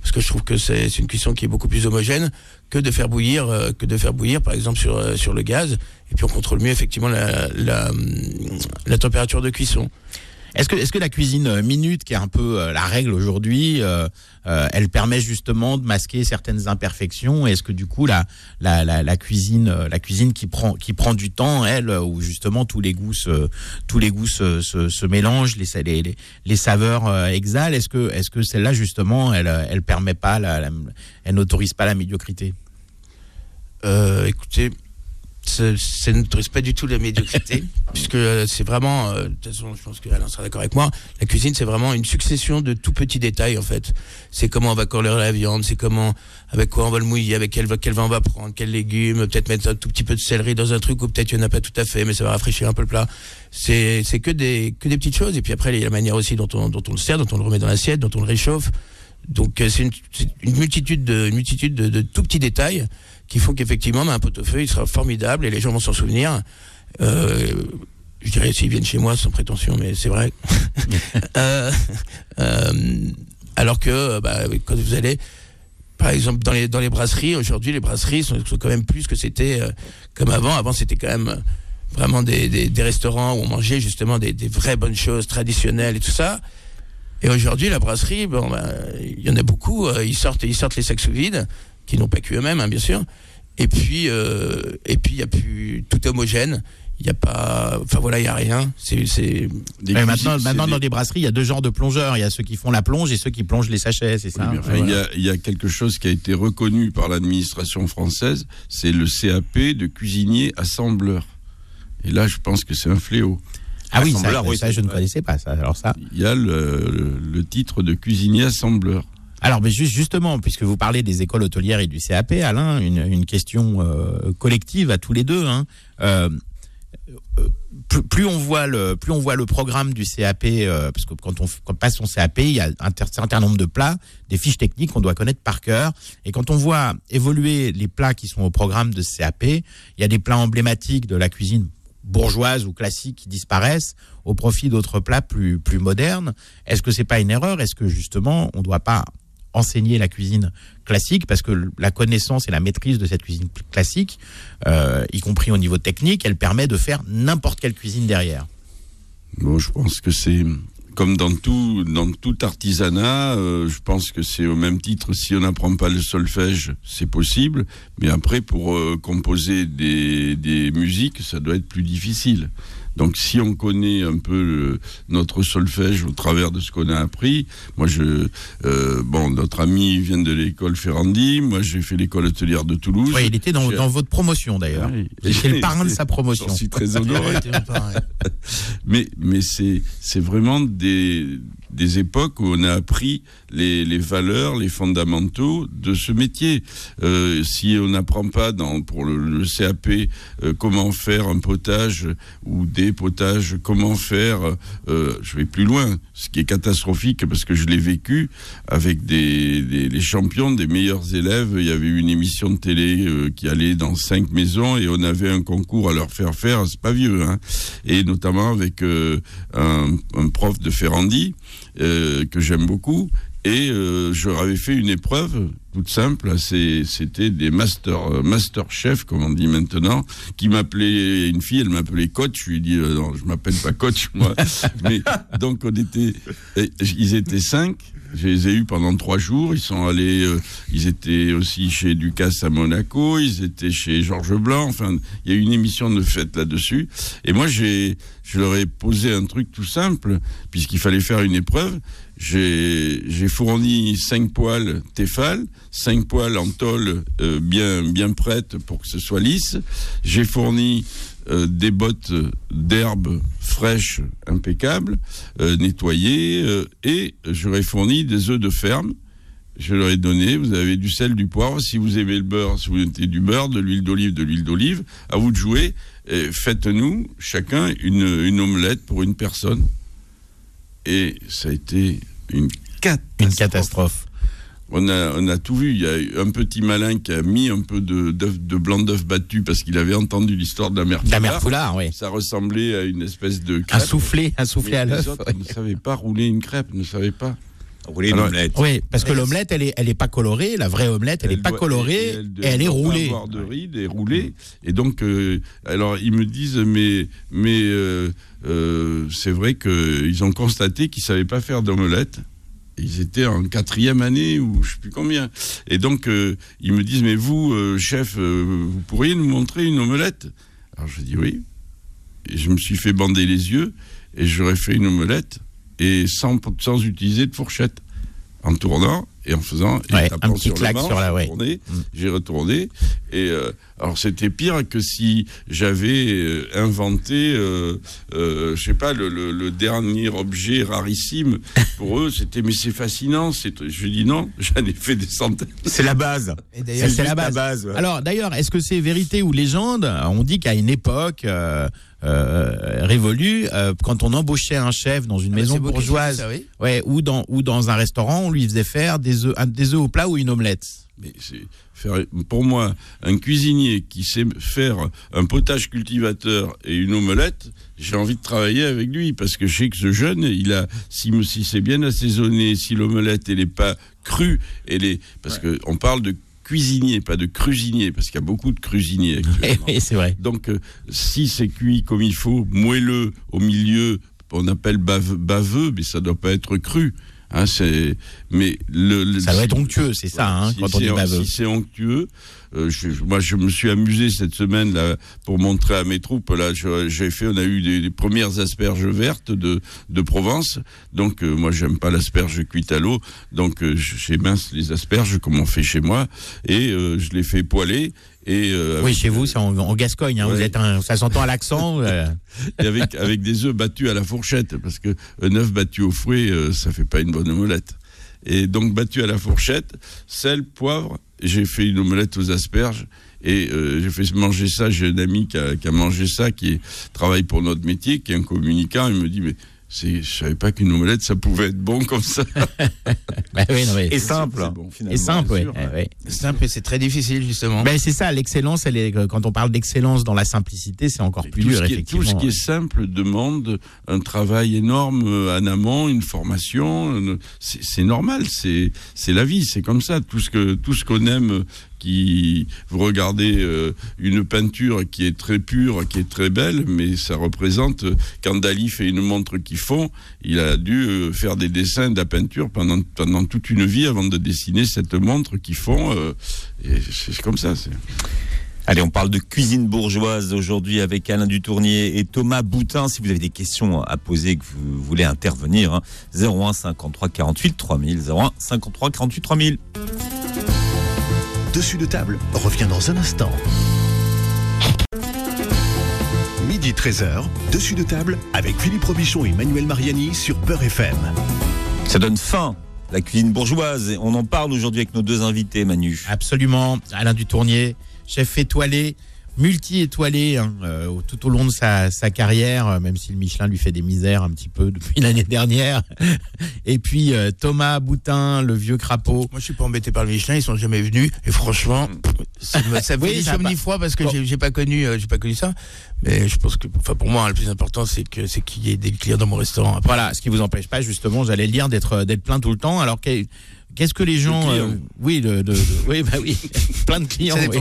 parce que je trouve que c'est une cuisson qui est beaucoup plus homogène que de faire bouillir, que de faire bouillir, par exemple sur sur le gaz. Et puis on contrôle mieux effectivement la la, hum, la température de cuisson. Est-ce que, est-ce que la cuisine euh, minute, qui est un peu euh, la règle aujourd'hui, euh, elle permet justement de masquer certaines imperfections? Est-ce que du coup la, cuisine, la cuisine qui prend, qui prend du temps, elle, où justement tous les goûts se, tous les goûts se, mélangent, les, sa- les, les, les saveurs exhalent? Est-ce que, est-ce que celle-là justement, elle, elle permet pas, elle n'autorise pas la médiocrité? Écoutez, ça ça n'autorise pas du tout la médiocrité, puisque euh, c'est vraiment, euh, de toute façon, je pense que Alain sera d'accord avec moi, la cuisine, c'est vraiment une succession de tout petits détails, en fait. C'est comment on va colorer la viande, c'est comment, avec quoi on va le mouiller, avec quel, quel vin on va prendre, quels légumes, peut-être mettre un tout petit peu de céleri dans un truc, ou peut-être il n'y en a pas tout à fait, mais ça va rafraîchir un peu le plat. C'est, que des, que des petites choses, et puis après, il y a la manière aussi dont on, dont on le sert, dont on le remet dans l'assiette, dont on le réchauffe. Donc, euh, c'est une, une multitude de, une multitude de, de tout petits détails qui font qu'effectivement, ben, un pot-au-feu, il sera formidable et les gens vont s'en souvenir. Euh, je dirais s'ils viennent chez moi sans prétention, mais c'est vrai. Euh, euh, alors que bah, quand vous allez, par exemple, dans les, dans les brasseries, aujourd'hui, les brasseries sont, sont quand même plus que c'était comme avant. Avant, c'était quand même vraiment des, des, des restaurants où on mangeait justement des, des vraies bonnes choses traditionnelles et tout ça. Et aujourd'hui, la brasserie, bon, ben, il y en a beaucoup. ils sortent, ils sortent les sacs sous vide, qui n'ont pas cuit eux-mêmes, hein, bien sûr. Et puis, euh, et puis, il y a plus tout est homogène. Il n'y a pas, enfin voilà, il y a rien. C'est, c'est, Des Mais cuisines, maintenant, c'est maintenant des- dans les brasseries, il y a deux genres de plongeurs. Il y a ceux qui font la plonge et ceux qui plongent les sachets, c'est ça Oui, hein enfin, il, y a, il y a quelque chose qui a été reconnu par l'administration française, c'est le CAP de cuisinier assembleur. Et là, je pense que c'est un fléau. Ah oui, ça, Assembleur, oui, ça, c'est je ne connaissais pas ça. Alors ça. Il y a le, le- le titre de cuisinier assembleur. Alors, mais juste justement, puisque vous parlez des écoles hôtelières et du CAP, Alain, une, question euh, collective à tous les deux. Hein. Euh, euh, plus, on voit le plus on voit le programme du CAP, parce que quand on, passe son CAP, il y a un certain nombre de plats, des fiches techniques qu'on doit connaître par cœur. Et quand on voit évoluer les plats qui sont au programme de CAP, il y a des plats emblématiques de la cuisine bourgeoise ou classique qui disparaissent au profit d'autres plats plus plus modernes. Est-ce que c'est pas une erreur? Est-ce que justement on doit pas enseigner la cuisine classique parce que la connaissance et la maîtrise de cette cuisine classique, euh, y compris au niveau technique, elle permet de faire n'importe quelle cuisine derrière. Bon, je pense que c'est comme dans tout, dans tout artisanat, euh, je pense que c'est au même titre, si on n'apprend pas le solfège, c'est possible, mais après, pour euh, composer des, des musiques, ça doit être plus difficile. Donc, si on connaît un peu le- notre solfège au travers de ce qu'on a appris, moi, je, euh, bon, notre ami vient de l'école Ferrandi, moi, j'ai fait l'école hôtelière de Toulouse. Oui, il était dans, votre promotion d'ailleurs. Oui. J'étais le parrain de sa promotion. J'en suis très honoré. Mais, mais c'est, c'est vraiment des, des époques où on a appris les, valeurs, les fondamentaux de ce métier. Euh, si on n'apprend pas dans, pour le, CAP euh, comment faire un potage ou des potages, comment faire, euh, je vais plus loin, ce qui est catastrophique parce que je l'ai vécu avec des, champions des meilleurs élèves. Il y avait une émission de télé qui allait dans cinq maisons et on avait un concours à leur faire faire, c'est pas vieux, hein, et notamment avec un prof de Ferrandi euh, que j'aime beaucoup. Et euh, je leur avais fait une épreuve toute simple. C'était des master euh, master chefs, comme on dit maintenant, qui m'appelaient une fille. Elle m'appelait coach. Je lui ai dit euh, non, je m'appelle pas coach moi. Mais donc on était, ils étaient cinq. Je les ai eus pendant trois jours. Ils sont allés, euh, ils étaient aussi chez Ducasse à Monaco. Ils étaient chez Georges Blanc. Enfin, il y a eu une émission de fête là-dessus. Et moi, j'ai, je leur ai posé un truc tout simple, puisqu'il fallait faire une épreuve. J'ai, fourni cinq poils Tefal, cinq poils en tôle euh, bien, bien prêtes pour que ce soit lisse. J'ai fourni euh, des bottes d'herbe fraîches, impeccables, euh, nettoyées, et j'aurais fourni des œufs de ferme. Je leur ai donné, vous avez du sel, du poivre, si vous aimez le beurre, si vous mettez du beurre, de l'huile d'olive, de l'huile d'olive, à vous de jouer. Faites-nous chacun une omelette pour une personne. Et ça a été une catastrophe. Une catastrophe. On a, on a tout vu. Il y a un petit malin qui a mis un peu de, de blanc d'œuf battu parce qu'il avait entendu l'histoire de la mère La mère Poulard. Oui. Ça ressemblait à une espèce de Un crêpe. soufflé, un soufflé Mais à l'œuf. oui. ne savaient pas rouler une crêpe, ne savaient pas. Rouler Alors, l'omelette. Oui, parce que l'omelette, elle est, elle est pas colorée. La vraie omelette, elle, est pas doit- colorée et et elle, est roulée. avoir de rides et roulée. Et donc, euh, alors ils me disent, mais, mais euh, euh, c'est vrai qu'ils ont constaté qu'ils savaient pas faire d'omelette. Ils étaient en quatrième année ou je sais plus combien. Et donc, ils me disent, mais vous, chef, vous pourriez nous montrer une omelette? Alors je dis oui. Et je me suis fait bander les yeux et j'aurais fait une omelette et sans, sans utiliser de fourchette. En tournant et en faisant et Ouais, tapant un petit sur manche, sur la- ouais. retourné, Mm. j'ai retourné et euh, alors c'était pire que si j'avais euh, inventé euh, euh, je sais pas le, le- le dernier objet rarissime pour eux c'était mais c'est fascinant c'est je dis non j'en ai fait des centaines C'est la base. Et d'ailleurs, C'est la base. ouais. Alors d'ailleurs, est-ce que c'est vérité ou légende? On dit qu'à une époque euh, euh, révolue, euh, quand on embauchait un chef dans une Ah bah, maison bourgeoise, dise ça, oui. ouais, ou dans ou dans un restaurant, on lui faisait faire des œufs, un- des œufs au plat ou une omelette. mais c'est faire pour moi un cuisinier qui sait faire un potage cultivateur et une omelette j'ai envie de travailler avec lui parce que je sais que ce jeune il a si, si c'est bien assaisonné si l'omelette elle est pas crue elle est parce que on parle de cuisinier pas de cuisinier parce qu'il y a beaucoup de cuisiniers actuellement. oui, c'est vrai. Donc, euh, si c'est cuit comme il faut, moelleux au milieu, on appelle bave- baveux, mais ça doit pas être cru. Hein, c'est, mais le, le- Ça doit être onctueux, c'est ça, hein, si quand on c'est- baveux. Si c'est onctueux, euh, je- moi je me suis amusé cette semaine là pour montrer à mes troupes. Là, j'ai fait, on a eu des, des premières asperges vertes de, de Provence. Donc euh, moi j'aime pas l'asperge cuite à l'eau, donc euh, j'ai mince les asperges comme on fait chez moi et euh, je les fais poêler. Et, euh, Oui, chez vous, c'est en, en Gascogne. Hein, Vous êtes un, ça s'entend à l'accent. euh, et avec, avec des œufs battus à la fourchette, parce que un œuf battu au fouet, euh, ça fait pas une bonne omelette. Et donc battu à la fourchette, sel, poivre, j'ai fait une omelette aux asperges, et euh, j'ai fait manger ça, j'ai un ami qui a, qui a mangé ça, qui travaille pour notre métier, qui est un communicant, il me dit, mais je savais pas qu'une omelette, ça pouvait être bon comme ça. bah oui, non, mais- Et simple, bon. et simple, oui. sûr, ouais. C'est simple et c'est très difficile, justement. Ben, c'est ça, l'excellence, elle est, quand on parle d'excellence dans la simplicité, c'est encore plus dur, est, effectivement. tout ce qui est simple demande un travail énorme euh, en amont, une formation. une- C'est normal, c'est la vie, c'est comme ça. Tout ce qu'on aime, euh, qui vous regardez euh, une peinture qui est très pure, qui est très belle, mais ça représente quand Dali fait une montre qui fond, il a dû euh, faire des dessins de la peinture pendant pendant toute une vie avant de dessiner cette montre qui fond. euh, et c'est comme ça. Allez, on parle de cuisine bourgeoise aujourd'hui avec Alain Dutournier et Thomas Boutin. Si vous avez des questions à poser, que vous voulez intervenir, hein, 01 53 48 3000, 01 53 48 3000. Dessus de table revient dans un instant. Midi 13h, dessus de table avec Philippe Robichon et Manuel Mariani sur Peur FM. Ça donne faim, la cuisine bourgeoise. Et on en parle aujourd'hui avec nos deux invités, Manu. Absolument. Alain Dutournier, chef étoilé, multi-étoilé hein, euh, tout au long de sa, sa carrière, euh, même si le Michelin lui fait des misères un petit peu depuis l'année dernière. Et puis euh, Thomas Boutin, le vieux crapaud. Moi, je suis pas embêté par le Michelin, ils sont jamais venus. Et franchement, ça me, ça Oui, froid parce que Bon. j'ai pas connu, j'ai pas connu ça. Mais je pense que, enfin, pour moi, le plus important, c'est que c'est qu'il y ait des clients dans mon restaurant. Voilà, ce qui vous empêche pas justement, j'allais le dire, d'être d'être plein tout le temps. Alors qu'est- qu'est-ce que les gens, euh, oui, de- oui, bah oui, plein de clients. ça oui.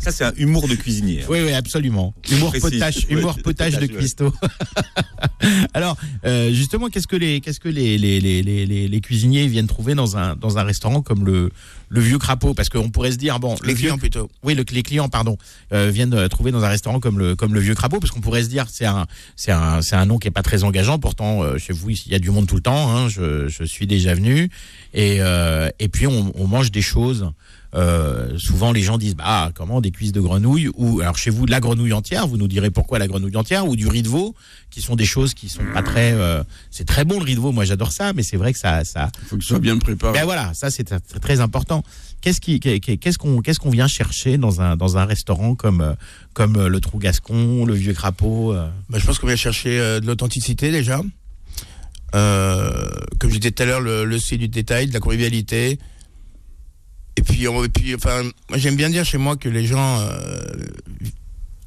c'est un humour de cuisinier. hein. Oui, oui, absolument. Humour Précis. potage, humour Ouais, potage de ouais. cuistot. Alors, euh, justement, qu'est-ce que les, qu'est-ce que les, les, les, les, les- cuisiniers viennent trouver dans un, dans un restaurant comme le, le vieux crapaud? Parce qu'on pourrait se dire, bon, Les le vieux, clients plutôt. oui, le, les clients, pardon, euh, viennent euh, trouver dans un restaurant comme le, comme le vieux crapaud, parce qu'on pourrait se dire, c'est un, c'est un, c'est un nom qui est pas très engageant. Pourtant, chez vous, il y a du monde tout le temps. Hein, je, je suis déjà venu, et, euh, et puis on, on mange des choses. Euh, souvent, les gens disent, bah, comment des cuisses de grenouille ou alors chez vous la grenouille entière. Vous nous direz pourquoi la grenouille entière ou du riz de veau, qui sont des choses qui sont pas très. euh, c'est très bon le riz de veau. Moi, j'adore ça, mais c'est vrai que ça, ça, Il faut que ce soit bien préparé. ben voilà, ça c'est très, très important. Qu'est-ce qui, qu'est-ce qu'on, qu'est-ce qu'on vient chercher dans un dans un restaurant comme comme le Trou Gascon, le Vieux Crapaud euh, Bah, je pense qu'on vient chercher euh, de l'authenticité déjà. Euh, comme je disais tout à l'heure, le, le du détail, de la convivialité. Et puis, et puis enfin, j'aime bien dire chez moi que les gens, euh,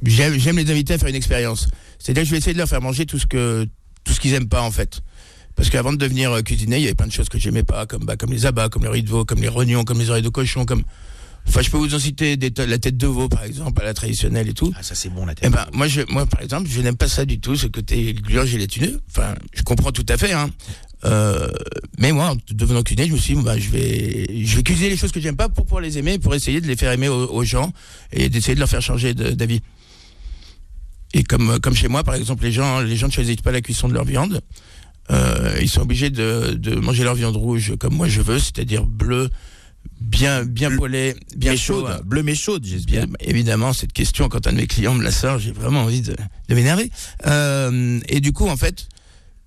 j'aime, les inviter à faire une expérience. C'est-à-dire que je vais essayer de leur faire manger tout ce que tout ce qu'ils aiment pas en fait. Parce qu'avant de devenir euh, cuisinier, il y avait plein de choses que j'aimais pas, comme, bah, comme les abats, comme le riz de veau, comme les rognons, comme les oreilles de cochon, comme. Enfin, je peux vous en citer des, la tête de veau, par exemple, à la traditionnelle et tout. Ah, ça c'est bon la tête. Eh ben, moi, je, moi, par exemple, je n'aime pas ça du tout, ce côté gluant gélatineux. Enfin, je comprends tout à fait, hein. Euh, mais moi, en devenant cuisinier, je me suis dit, bah, je vais, je vais cuisiner les choses que j'aime pas pour pouvoir les aimer, pour essayer de les faire aimer aux, aux gens et d'essayer de leur faire changer d'avis. Et comme, comme chez moi, par exemple, les gens, les gens ne choisissent pas la cuisson de leur viande. Euh, ils sont obligés de, de manger leur viande rouge comme moi je veux, c'est-à-dire bleu, bien, bien poêlé, bien mais chaud. chaude, bleu mais chaude. Bien, évidemment, cette question, quand un de mes clients me la sort, j'ai vraiment envie de, de m'énerver. Euh, et du coup, en fait,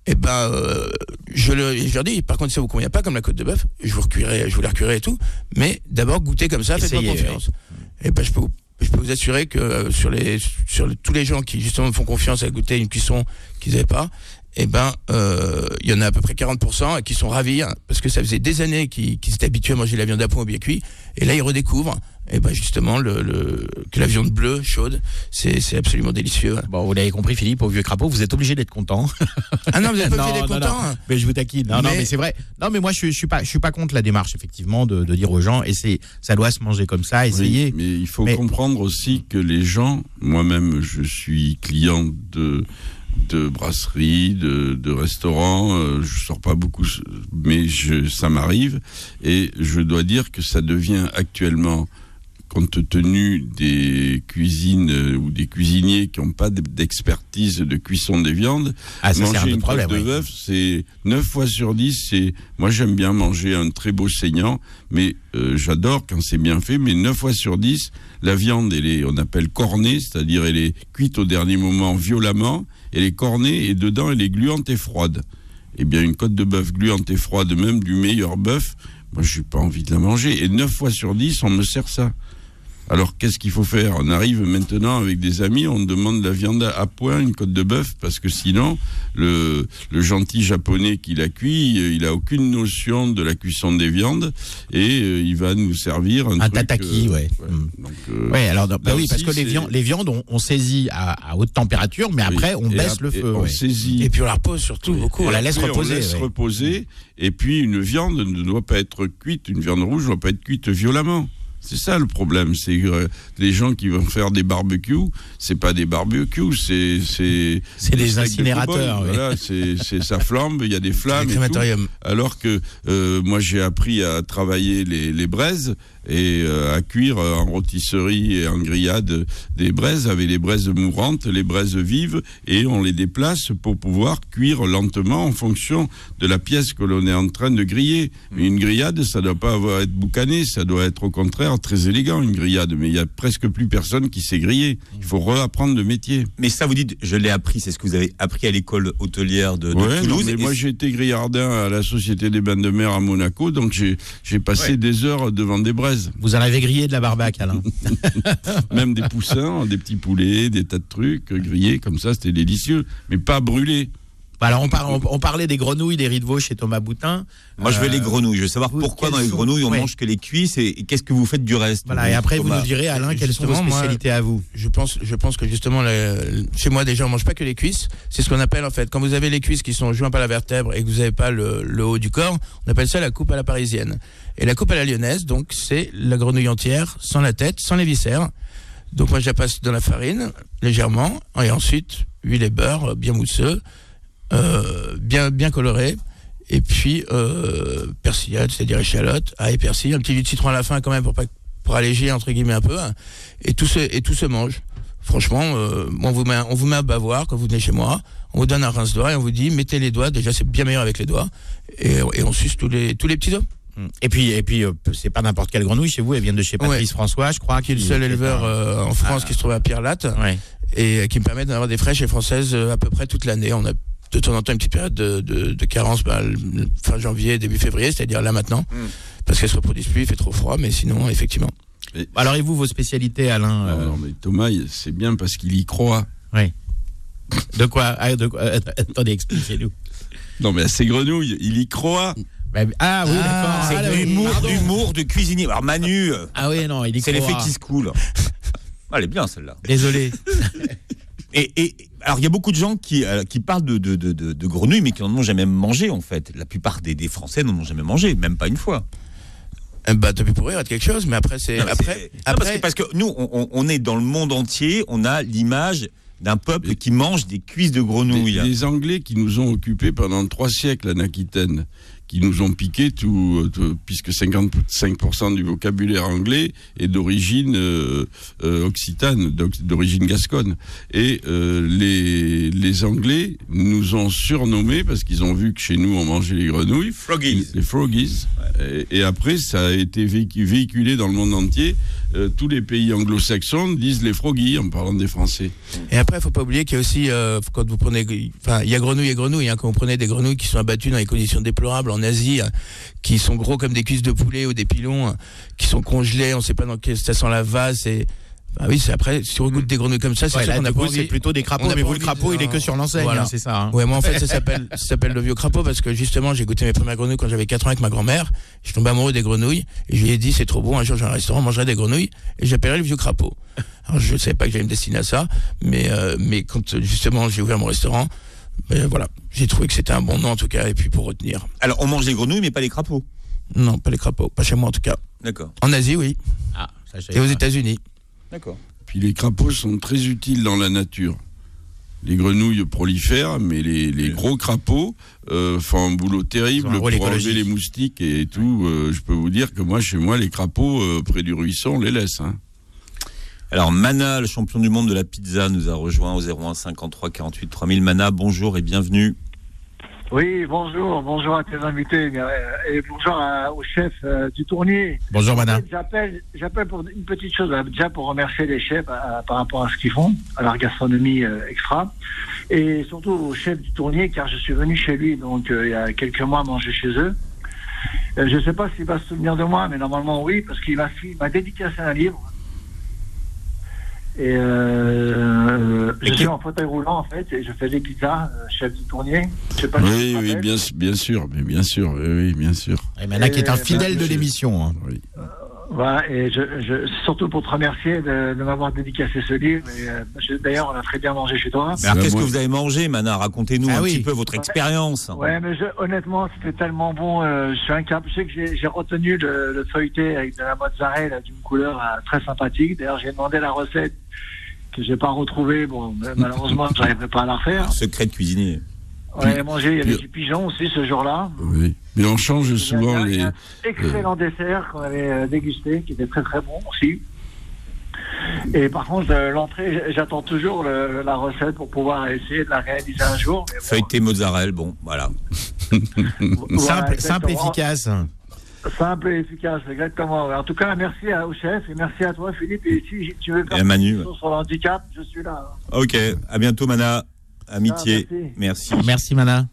eh ben, euh, je, le, je leur dis, par contre, ça vous convient pas comme la côte de bœuf, je vous recuirai, je vous la recuirai et tout, mais d'abord goûtez comme ça, faites-moi confiance. Et ben, je peux, vous- je peux vous assurer que euh, sur les, sur tous les gens qui justement me font confiance à goûter une cuisson qu'ils n'avaient pas, eh ben, euh, il y en a à peu près 40% qui sont ravis hein, parce que ça faisait des années qu'ils qu'ils étaient habitués à manger la viande à point au bien cuit, et là ils redécouvrent, eh ben justement le, le- que la viande bleue chaude, c'est c'est absolument délicieux. Bon, vous l'avez compris, Philippe, au vieux crapaud, vous êtes obligé d'être content. Ah non, vous n'êtes pas Non, obligé d'être content. non. hein. Mais je vous taquine. Non, non, Mais- mais c'est vrai. Non, mais moi, je, je suis pas, je suis pas contre la démarche, effectivement, de, de dire aux gens, et c'est, ça doit se manger comme ça, essayez. Oui, mais il faut Mais- comprendre aussi que les gens, moi-même, je suis client de de brasseries, de, de restaurants. euh, je sors pas beaucoup, mais je, ça m'arrive et je dois dire que ça devient actuellement compte tenu des cuisines euh, ou des cuisiniers qui n'ont pas d'expertise de cuisson des viandes, Ah, ça, c'est un manger une problème. de oui. bœuf, c'est 9 fois sur 10. C'est moi j'aime bien manger un très beau saignant, mais euh, j'adore quand c'est bien fait. Mais 9 fois sur 10, la viande elle est, on appelle cornée, c'est-à-dire elle est cuite au dernier moment violemment. Elle est cornée et dedans elle est gluante et froide. Eh bien une côte de bœuf gluante et froide, même du meilleur bœuf, moi j'ai pas envie de la manger. Et 9 fois sur 10, on me sert ça. Alors qu'est-ce qu'il faut faire? On arrive maintenant avec des amis, on demande la viande à point, une côte de bœuf, parce que sinon, le, le gentil japonais qui la cuit, euh, il a aucune notion de la cuisson des viandes et euh, il va nous servir un, Un truc, tataki, ouais. ouais. Donc, euh, Ouais, alors, bah Là oui, parce que les viandes, les viandes, on, on saisit à, à haute température, mais oui. après, on baisse ap- le et feu. On ouais. saisit. Et puis on la repose surtout beaucoup. On la hein. laisse reposer, On laisse ouais. reposer. Et puis, une viande ne doit pas être cuite. Une viande rouge ne doit pas être cuite violemment. C'est ça le problème. C'est que euh, les gens qui vont faire des barbecues, c'est pas des barbecues, c'est c'est C'est des de incinérateurs, oui. Voilà, c'est c'est ça flambe, il y a des flammes. et tout. crématorium. Alors que euh, moi j'ai appris à travailler les, les braises et euh, à cuire euh, en rôtisserie et en grillade des braises avec les braises mourantes, les braises vives et on les déplace pour pouvoir cuire lentement en fonction de la pièce que l'on est en train de griller. Mais une grillade, ça doit pas avoir être boucané, ça doit être au contraire très élégant une grillade. Mais il y a presque plus personne qui sait griller. Il faut réapprendre le métier. Mais ça, vous dites, je l'ai appris, c'est ce que vous avez appris à l'école hôtelière de, de Ouais, non, Toulouse. mais Et moi j'ai été grillardin à la Société des bains de mer à Monaco, donc j'ai j'ai passé Ouais. des heures devant des braises, Vous en avez grillé de la barbaque, Alain. même des poussins, des petits poulets, des tas de trucs euh, grillés comme ça, c'était délicieux, mais pas brûlés. Bah, Alors, on, par- on- on parlait des grenouilles, des riz de veau chez Thomas Boutin. moi, je veux Euh, les grenouilles. Je veux savoir pourquoi dans les sont- grenouilles, on ouais. mange que les cuisses et, et qu'est-ce que vous faites du reste Voilà, et après, vous nous direz, Alain, quelles sont vos moi- spécialités à vous Je pense, je pense que justement, le- chez moi déjà, on mange pas que les cuisses. C'est ce qu'on appelle en fait, quand vous avez les cuisses qui sont jointes par la vertèbre et que vous n'avez pas le, le haut du corps, on appelle ça la coupe à la parisienne. Et la coupe à la lyonnaise, donc c'est la grenouille entière, sans la tête, sans les viscères. Donc moi, je la passe dans la farine légèrement, et ensuite huile et beurre, bien mousseux, euh, bien bien coloré. Et puis euh, persillade, c'est-à-dire échalote, ail et persil, un petit jus de citron à la fin quand même pour pas pour alléger entre guillemets un peu. hein. Et tout se et tout se mange. Franchement, euh, on vous met on vous met à bavoir quand vous venez chez moi. On vous donne un rince-doigt et on vous dit mettez les doigts. Déjà c'est bien meilleur avec les doigts. Et, et on suce tous les tous les petits doigts. Et puis, et puis, euh, c'est pas n'importe quelle grenouille chez vous. Elle vient de chez Patrice François, je crois. Qui est le seul éleveur euh, en France qui se trouve à Pierre-Latte Ouais. et euh, qui me permet d'avoir des fraîches et françaises euh, à peu près toute l'année. On a de temps en temps une petite période de, de, de carence, bah, fin janvier, début février, c'est-à-dire là maintenant, parce qu'elles se reproduisent plus, il fait trop froid, mais sinon, effectivement. Alors, et vous, vos spécialités, Alain Ah, euh, non, mais Thomas, c'est bien parce qu'il y croit. De quoi, ah, de quoi euh, Attendez, expliquez-nous. Non, mais à ces grenouilles, il y croit. Bah, Ah oui, d'accord. C'est Ah, de oui, l'humour, d'humour de cuisinier. Alors Manu, euh, Ah oui, non, il y c'est l'effet qui se coule. Ah, Elle est bien celle-là. Désolé. Et, et Alors il y a beaucoup de gens qui, euh, qui parlent de, de, de, de- de grenouilles, mais qui n'en ont jamais mangé en fait. La plupart des, des Français n'en ont jamais mangé, même pas une fois. Eh Bah, t'as pu pourrir être quelque chose, mais après, c'est. Après, parce, après que, parce que nous, on, on- on est dans le monde entier, on a l'image d'un peuple qui mange des cuisses de grenouilles. Les, les Anglais qui nous ont occupés pendant trois siècles en Aquitaine, qui nous ont piqué tout, tout- puisque 55% du vocabulaire anglais est d'origine euh, euh, occitane, d'origine gasconne. Et euh, les, les Anglais nous ont surnommés, parce qu'ils ont vu que chez nous on mangeait les grenouilles, Froggies. les froggies. Et, et après, ça a été véhicu- véhiculé dans le monde entier. Euh, tous les pays anglo-saxons disent les froggies en parlant des Français. Et après, faut pas oublier qu'il y a aussi, euh, quand vous prenez, enfin, il y a grenouilles et grenouilles, hein, quand vous prenez des grenouilles qui sont abattues dans des conditions déplorables en Asie, hein, qui sont gros comme des cuisses de poulet ou des pilons, hein, qui sont congelés, on sait pas dans quelle station la vase, et, bah oui, c'est après, si on goûte des grenouilles comme ça, c'est Ouais, sûr là, qu'on n'a pas c'est plutôt des crapauds, mais pas vous, le crapaud, il est que sur l'enseigne, Voilà. hein, c'est ça. hein. Ouais, moi en fait, ça s'appelle, ça s'appelle le vieux crapaud parce que justement, j'ai goûté mes premières grenouilles quand j'avais 4 ans avec ma grand-mère. Je suis tombé amoureux des grenouilles et je lui ai dit, c'est trop bon, un jour j'ai un restaurant, mangerai des grenouilles et j'appellerai le vieux crapaud. Alors je ne savais pas que j'allais me destiner à ça, mais, euh, mais quand justement j'ai ouvert mon restaurant, ben voilà, j'ai trouvé que c'était un bon nom en tout cas et puis pour retenir. Alors on mange les grenouilles, mais pas les crapauds? Non, pas les crapauds, pas chez moi en tout cas. D'accord. En Asie, oui, Ah, ça, et aux. États-Unis. D'accord. Puis les crapauds sont très utiles dans la nature. Les grenouilles prolifèrent, mais les, les gros crapauds euh, font un boulot terrible un pour enlever les moustiques et tout. Euh, je peux vous dire que moi, chez moi, les crapauds euh, près du ruisseau, on les laisse. hein. Alors Mana, le champion du monde de la pizza, nous a rejoint au 01 53 48 3000. Mana, bonjour et bienvenue. Oui, bonjour, bonjour à tes invités euh, et bonjour à- au chef euh, du tournier. Bonjour, madame. J'appelle, j'appelle pour une petite chose, euh, déjà pour remercier les chefs par rapport à ce qu'ils font, à leur gastronomie euh, extra, et surtout au chef du tournier, car je suis venu chez lui donc euh, il y a quelques mois manger chez eux. Je ne sais pas s'il va se souvenir de moi, mais normalement oui, parce qu'il m'a, m'a dédicacé un livre. Et euh, je Et suis en fauteuil roulant en fait, et je fais des pizzas, euh, chef du tournier. Je sais pas Oui, oui, bien, bien sûr, mais bien sûr, oui, oui, bien sûr. Et Mana qui est un Euh, fidèle bah, de je- l'émission. hein. Oui. Voilà, et je, je, surtout pour te remercier de, de m'avoir dédicacé ce livre. Et, euh, D'ailleurs, on a très bien mangé chez toi. Mais alors qu'est-ce que vous avez mangé, Mana? Racontez-nous Ah un oui. petit peu votre expérience. Ouais, mais je, honnêtement, c'était tellement bon. euh, je suis incapable. Je sais que j'ai- j'ai retenu le, le feuilleté avec de la mozzarella d'une couleur euh, très sympathique. D'ailleurs, j'ai demandé la recette que j'ai pas retrouvée. Bon, mais malheureusement, je n'arriverai pas à la refaire. Secret de cuisinier. On avait mangé, il y avait du pigeon aussi ce jour-là. oui. Mais on change souvent les. un excellent dessert qu'on avait euh, dégusté, qui était très très bon aussi. Et par contre, euh, l'entrée, j'attends toujours le- la recette pour pouvoir essayer de la réaliser un jour. bon, Feuilleté mozzarella, bon, voilà. voilà, simple, simple, efficace. Simple et efficace, exactement. En tout cas, merci à- au chef et merci à toi, Philippe. Et si tu veux faire Manu. sur le handicap, je suis là. Ok, à bientôt, Mana. Amitié. Ah, merci. Merci, Mana.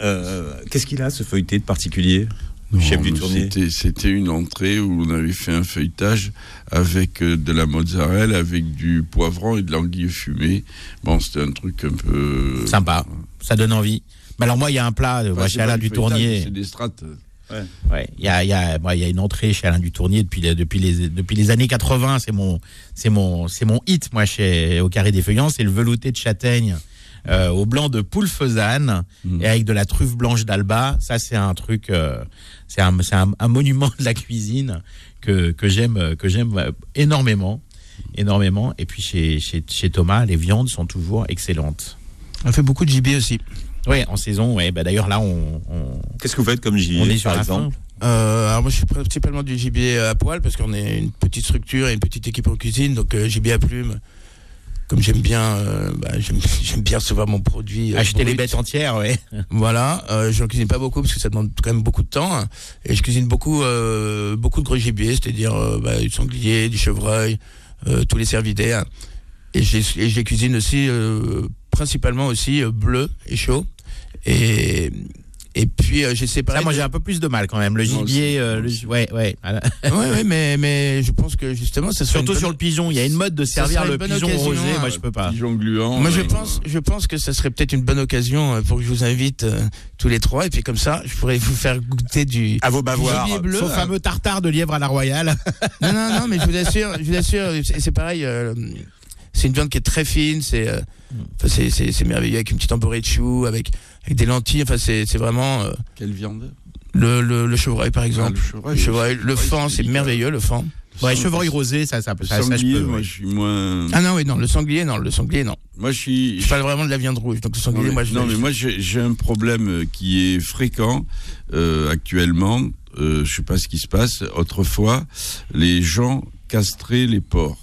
Euh, Qu'est-ce qu'il a, ce feuilleté de particulier? Non, Chef du tournier. c'était- C'était une entrée où on avait fait un feuilletage avec euh, de la mozzarella, avec du poivron et de l'anguille fumée. Bon, c'était un truc un peu. Sympa. Ça donne envie. Mais alors, moi, il y a un plat, euh, Enfin, Alain du Tournier. C'est des strates. Ouais, il y a, il y a, moi, il y a une entrée chez Alain du Tournier depuis les, depuis les, depuis les années 80. C'est mon, c'est mon, c'est mon hit, moi, chez, au Carré des Feuillants. C'est le velouté de châtaigne, euh, au blanc de poule faisane Mm. et avec de la truffe blanche d'Alba. Ça, c'est un truc, euh, c'est un, c'est un, un monument de la cuisine que, que j'aime, que j'aime euh, énormément, énormément. Et puis, chez, chez, chez Thomas, les viandes sont toujours excellentes. On fait beaucoup de gibier aussi. Ouais, en saison, ouais. Bah, d'ailleurs, là, on, on, Qu'est-ce que vous faites comme gibier on est sur par la exemple fin. Euh, alors moi je suis principalement du gibier à poil parce qu'on est une petite structure et une petite équipe en cuisine donc euh, gibier à plumes comme j'aime bien euh, bah, j'aime bien recevoir mon produit euh, Acheter les bêtes entières, ouais. voilà euh, je n'en cuisine pas beaucoup parce que ça demande quand même beaucoup de temps hein. et je cuisine beaucoup euh, beaucoup de gros gibier c'est-à-dire euh, bah, du sanglier du chevreuil euh, tous les cervidés et je les- et je les cuisine aussi euh, principalement aussi euh, bleu et chaud et et puis euh, j'ai séparé Ça, moi, de- j'ai un peu plus de mal quand même. Le gibier, euh, le ouais, ouais. ouais, ouais, mais, mais je pense que justement, ça serait Surtout sur le pigeon. Il y a une mode de servir le pigeon occasion, rosé. euh, Moi, je peux pas. Pigeon gluant. Moi, je euh, pense, je pense que ça serait peut-être une bonne occasion euh, pour que je vous invite euh, tous les trois, et puis comme ça, je pourrais vous faire goûter du. À vos du bavoirs. gibier bleu. Son fameux tartare de lièvre à la royale. Non, non, non, mais je vous assure, je vous assure, c'est pareil. euh, c'est une viande qui est très fine, c'est euh, enfin, c'est- merveilleux avec une petite emporée de choux, avec, avec des lentilles, enfin c'est c'est vraiment euh, Quelle viande? le, le, le chevreuil par exemple. Ah, le chevreuil, le chevreuil, le le chevreuil, fan, c'est merveilleux le fan. Ouais, chevreuil rosé, ça, ça, Le ça, ça, je sanglier, peux. moi ouais. je suis moins. Ah non, oui, non, le sanglier, non, le sanglier, non. Moi je suis. Je parle vraiment de la viande rouge, donc le Non, sanglier, mais, moi je non, mais moi j'ai j'ai un problème euh, qui est fréquent euh, actuellement. Euh, je sais pas ce qui se passe. Autrefois, les gens castraient les porcs.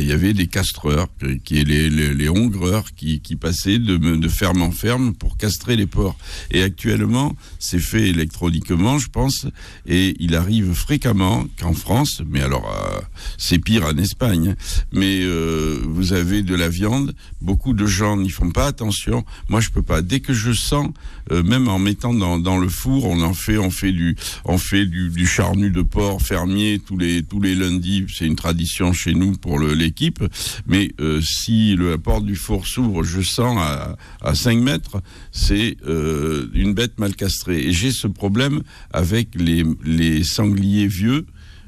Il y avait des castreurs, que- qui les, les, les hongreurs qui, passaient de, me- de ferme en ferme pour castrer les porcs. Et actuellement, c'est fait électroniquement, je pense, et il arrive fréquemment qu'en France, mais alors euh, c'est pire en Espagne, mais euh, vous avez de la viande, beaucoup de gens n'y font pas attention. Moi, je peux pas. Dès que je sens, euh, même en mettant dans, le four, on en fait, on fait du, on fait du, du charnu de porc fermier tous les tous les lundis. C'est une tradition chez nous pour le- l'équipe. Mais euh, si le la porte du four s'ouvre, je sens à, à 5 mètres, c'est euh, une bête mal castrée. Et j'ai ce problème avec les, les sangliers vieux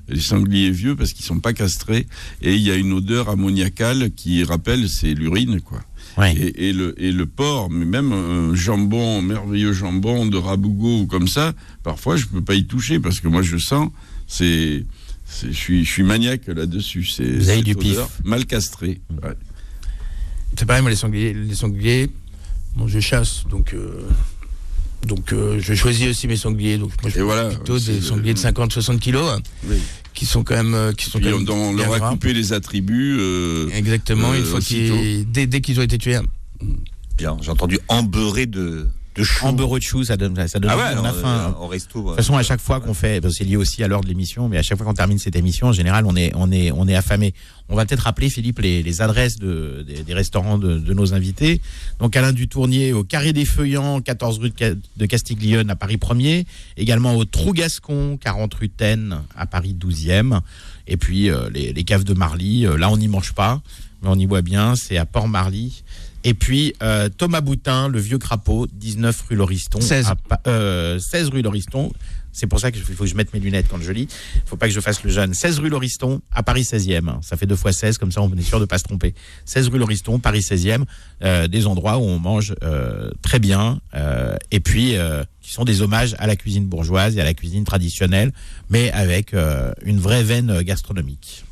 les sangliers vieux parce qu'ils sont pas castrés et il y a une odeur ammoniacale qui rappelle c'est l'urine quoi. Ouais. Et, et le et le porc, mais même un jambon, un merveilleux jambon de Rabougo ou comme ça, parfois je peux pas y toucher parce que moi je sens c'est- je suis je suis maniaque là-dessus. C'est Vous avez du pif. mal castré. Ouais. C'est pareil, moi, les sangliers, les sangliers, bon, je chasse, donc, euh, donc, euh, je choisis aussi mes sangliers. Donc, moi, je Et voilà, plutôt des sangliers de 50, 60 kilos, hein, Oui. qui sont quand même, euh, qui sont quand on, même on bien leur a coupé les attributs. euh, Exactement, euh, une fois qu'ils, dès, dès qu'ils ont été tués. hein. Bien, j'ai entendu embeurré de, de. En beurre de chou, ça donne, ça donne Ah ouais, on a faim. euh, hein. au resto. De toute façon, à chaque fois qu'on fait, c'est lié aussi à l'heure de l'émission, mais à chaque fois qu'on termine cette émission, en général, on est, on est, on est affamé. On va peut-être rappeler, Philippe, les, les adresses de, des, des restaurants de, de nos invités. Donc, Alain Dutournier au Carré des Feuillants, 14 rue de, Ca- de Castiglione à Paris 1er. Également au Trou Gascon, 40 rue Taine à Paris 12e. Et puis, euh, les, les caves de Marly, euh, là, on n'y mange pas, mais on y boit bien, c'est à Port-Marly. Et puis euh, Thomas Boutin, le vieux crapaud, 19 rue Lauriston. 16. à Pa- euh, 16 rue Lauriston. C'est pour ça qu'il faut que je mette mes lunettes quand je lis. Il faut pas que je fasse le jeune. 16 rue Lauriston, à Paris 16e. Ça fait deux fois 16, comme ça on est sûr de pas se tromper. 16 rue Lauriston, Paris 16e. euh, des endroits où on mange euh, très bien. euh, et puis, euh, qui sont des hommages à la cuisine bourgeoise et à la cuisine traditionnelle, mais avec euh, une vraie veine gastronomique.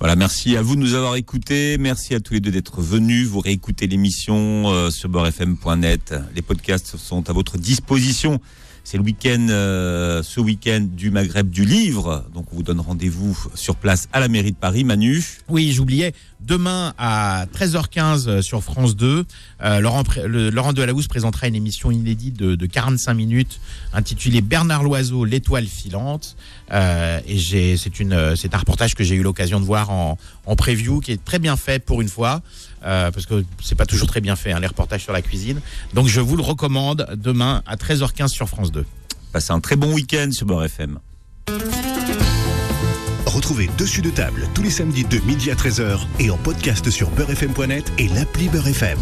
Voilà, merci à vous de nous avoir écoutés. Merci à tous les deux d'être venus. Vous réécoutez l'émission euh, sur beurrefm.net. Les podcasts sont à votre disposition. C'est le week-end, euh, ce week-end du Maghreb du livre. Donc, on vous donne rendez-vous sur place à la mairie de Paris. Manu. Oui, j'oubliais. Demain à 13h15 sur France 2, euh, Laurent, le- Laurent présentera une émission inédite de, de 45 minutes intitulée Bernard Loiseau, l'étoile filante. Euh, et c'est euh, c'est un reportage que j'ai eu l'occasion de voir en, en preview, qui est très bien fait pour une fois, euh, parce que c'est pas toujours très bien fait hein, les reportages sur la cuisine. Donc je vous le recommande demain à 13h15 sur France 2. Passez un très bon week-end sur Beurre FM. Retrouvez Dessus de table tous les samedis de midi à 13h et en podcast sur beurrefm.net et l'appli Beurre FM.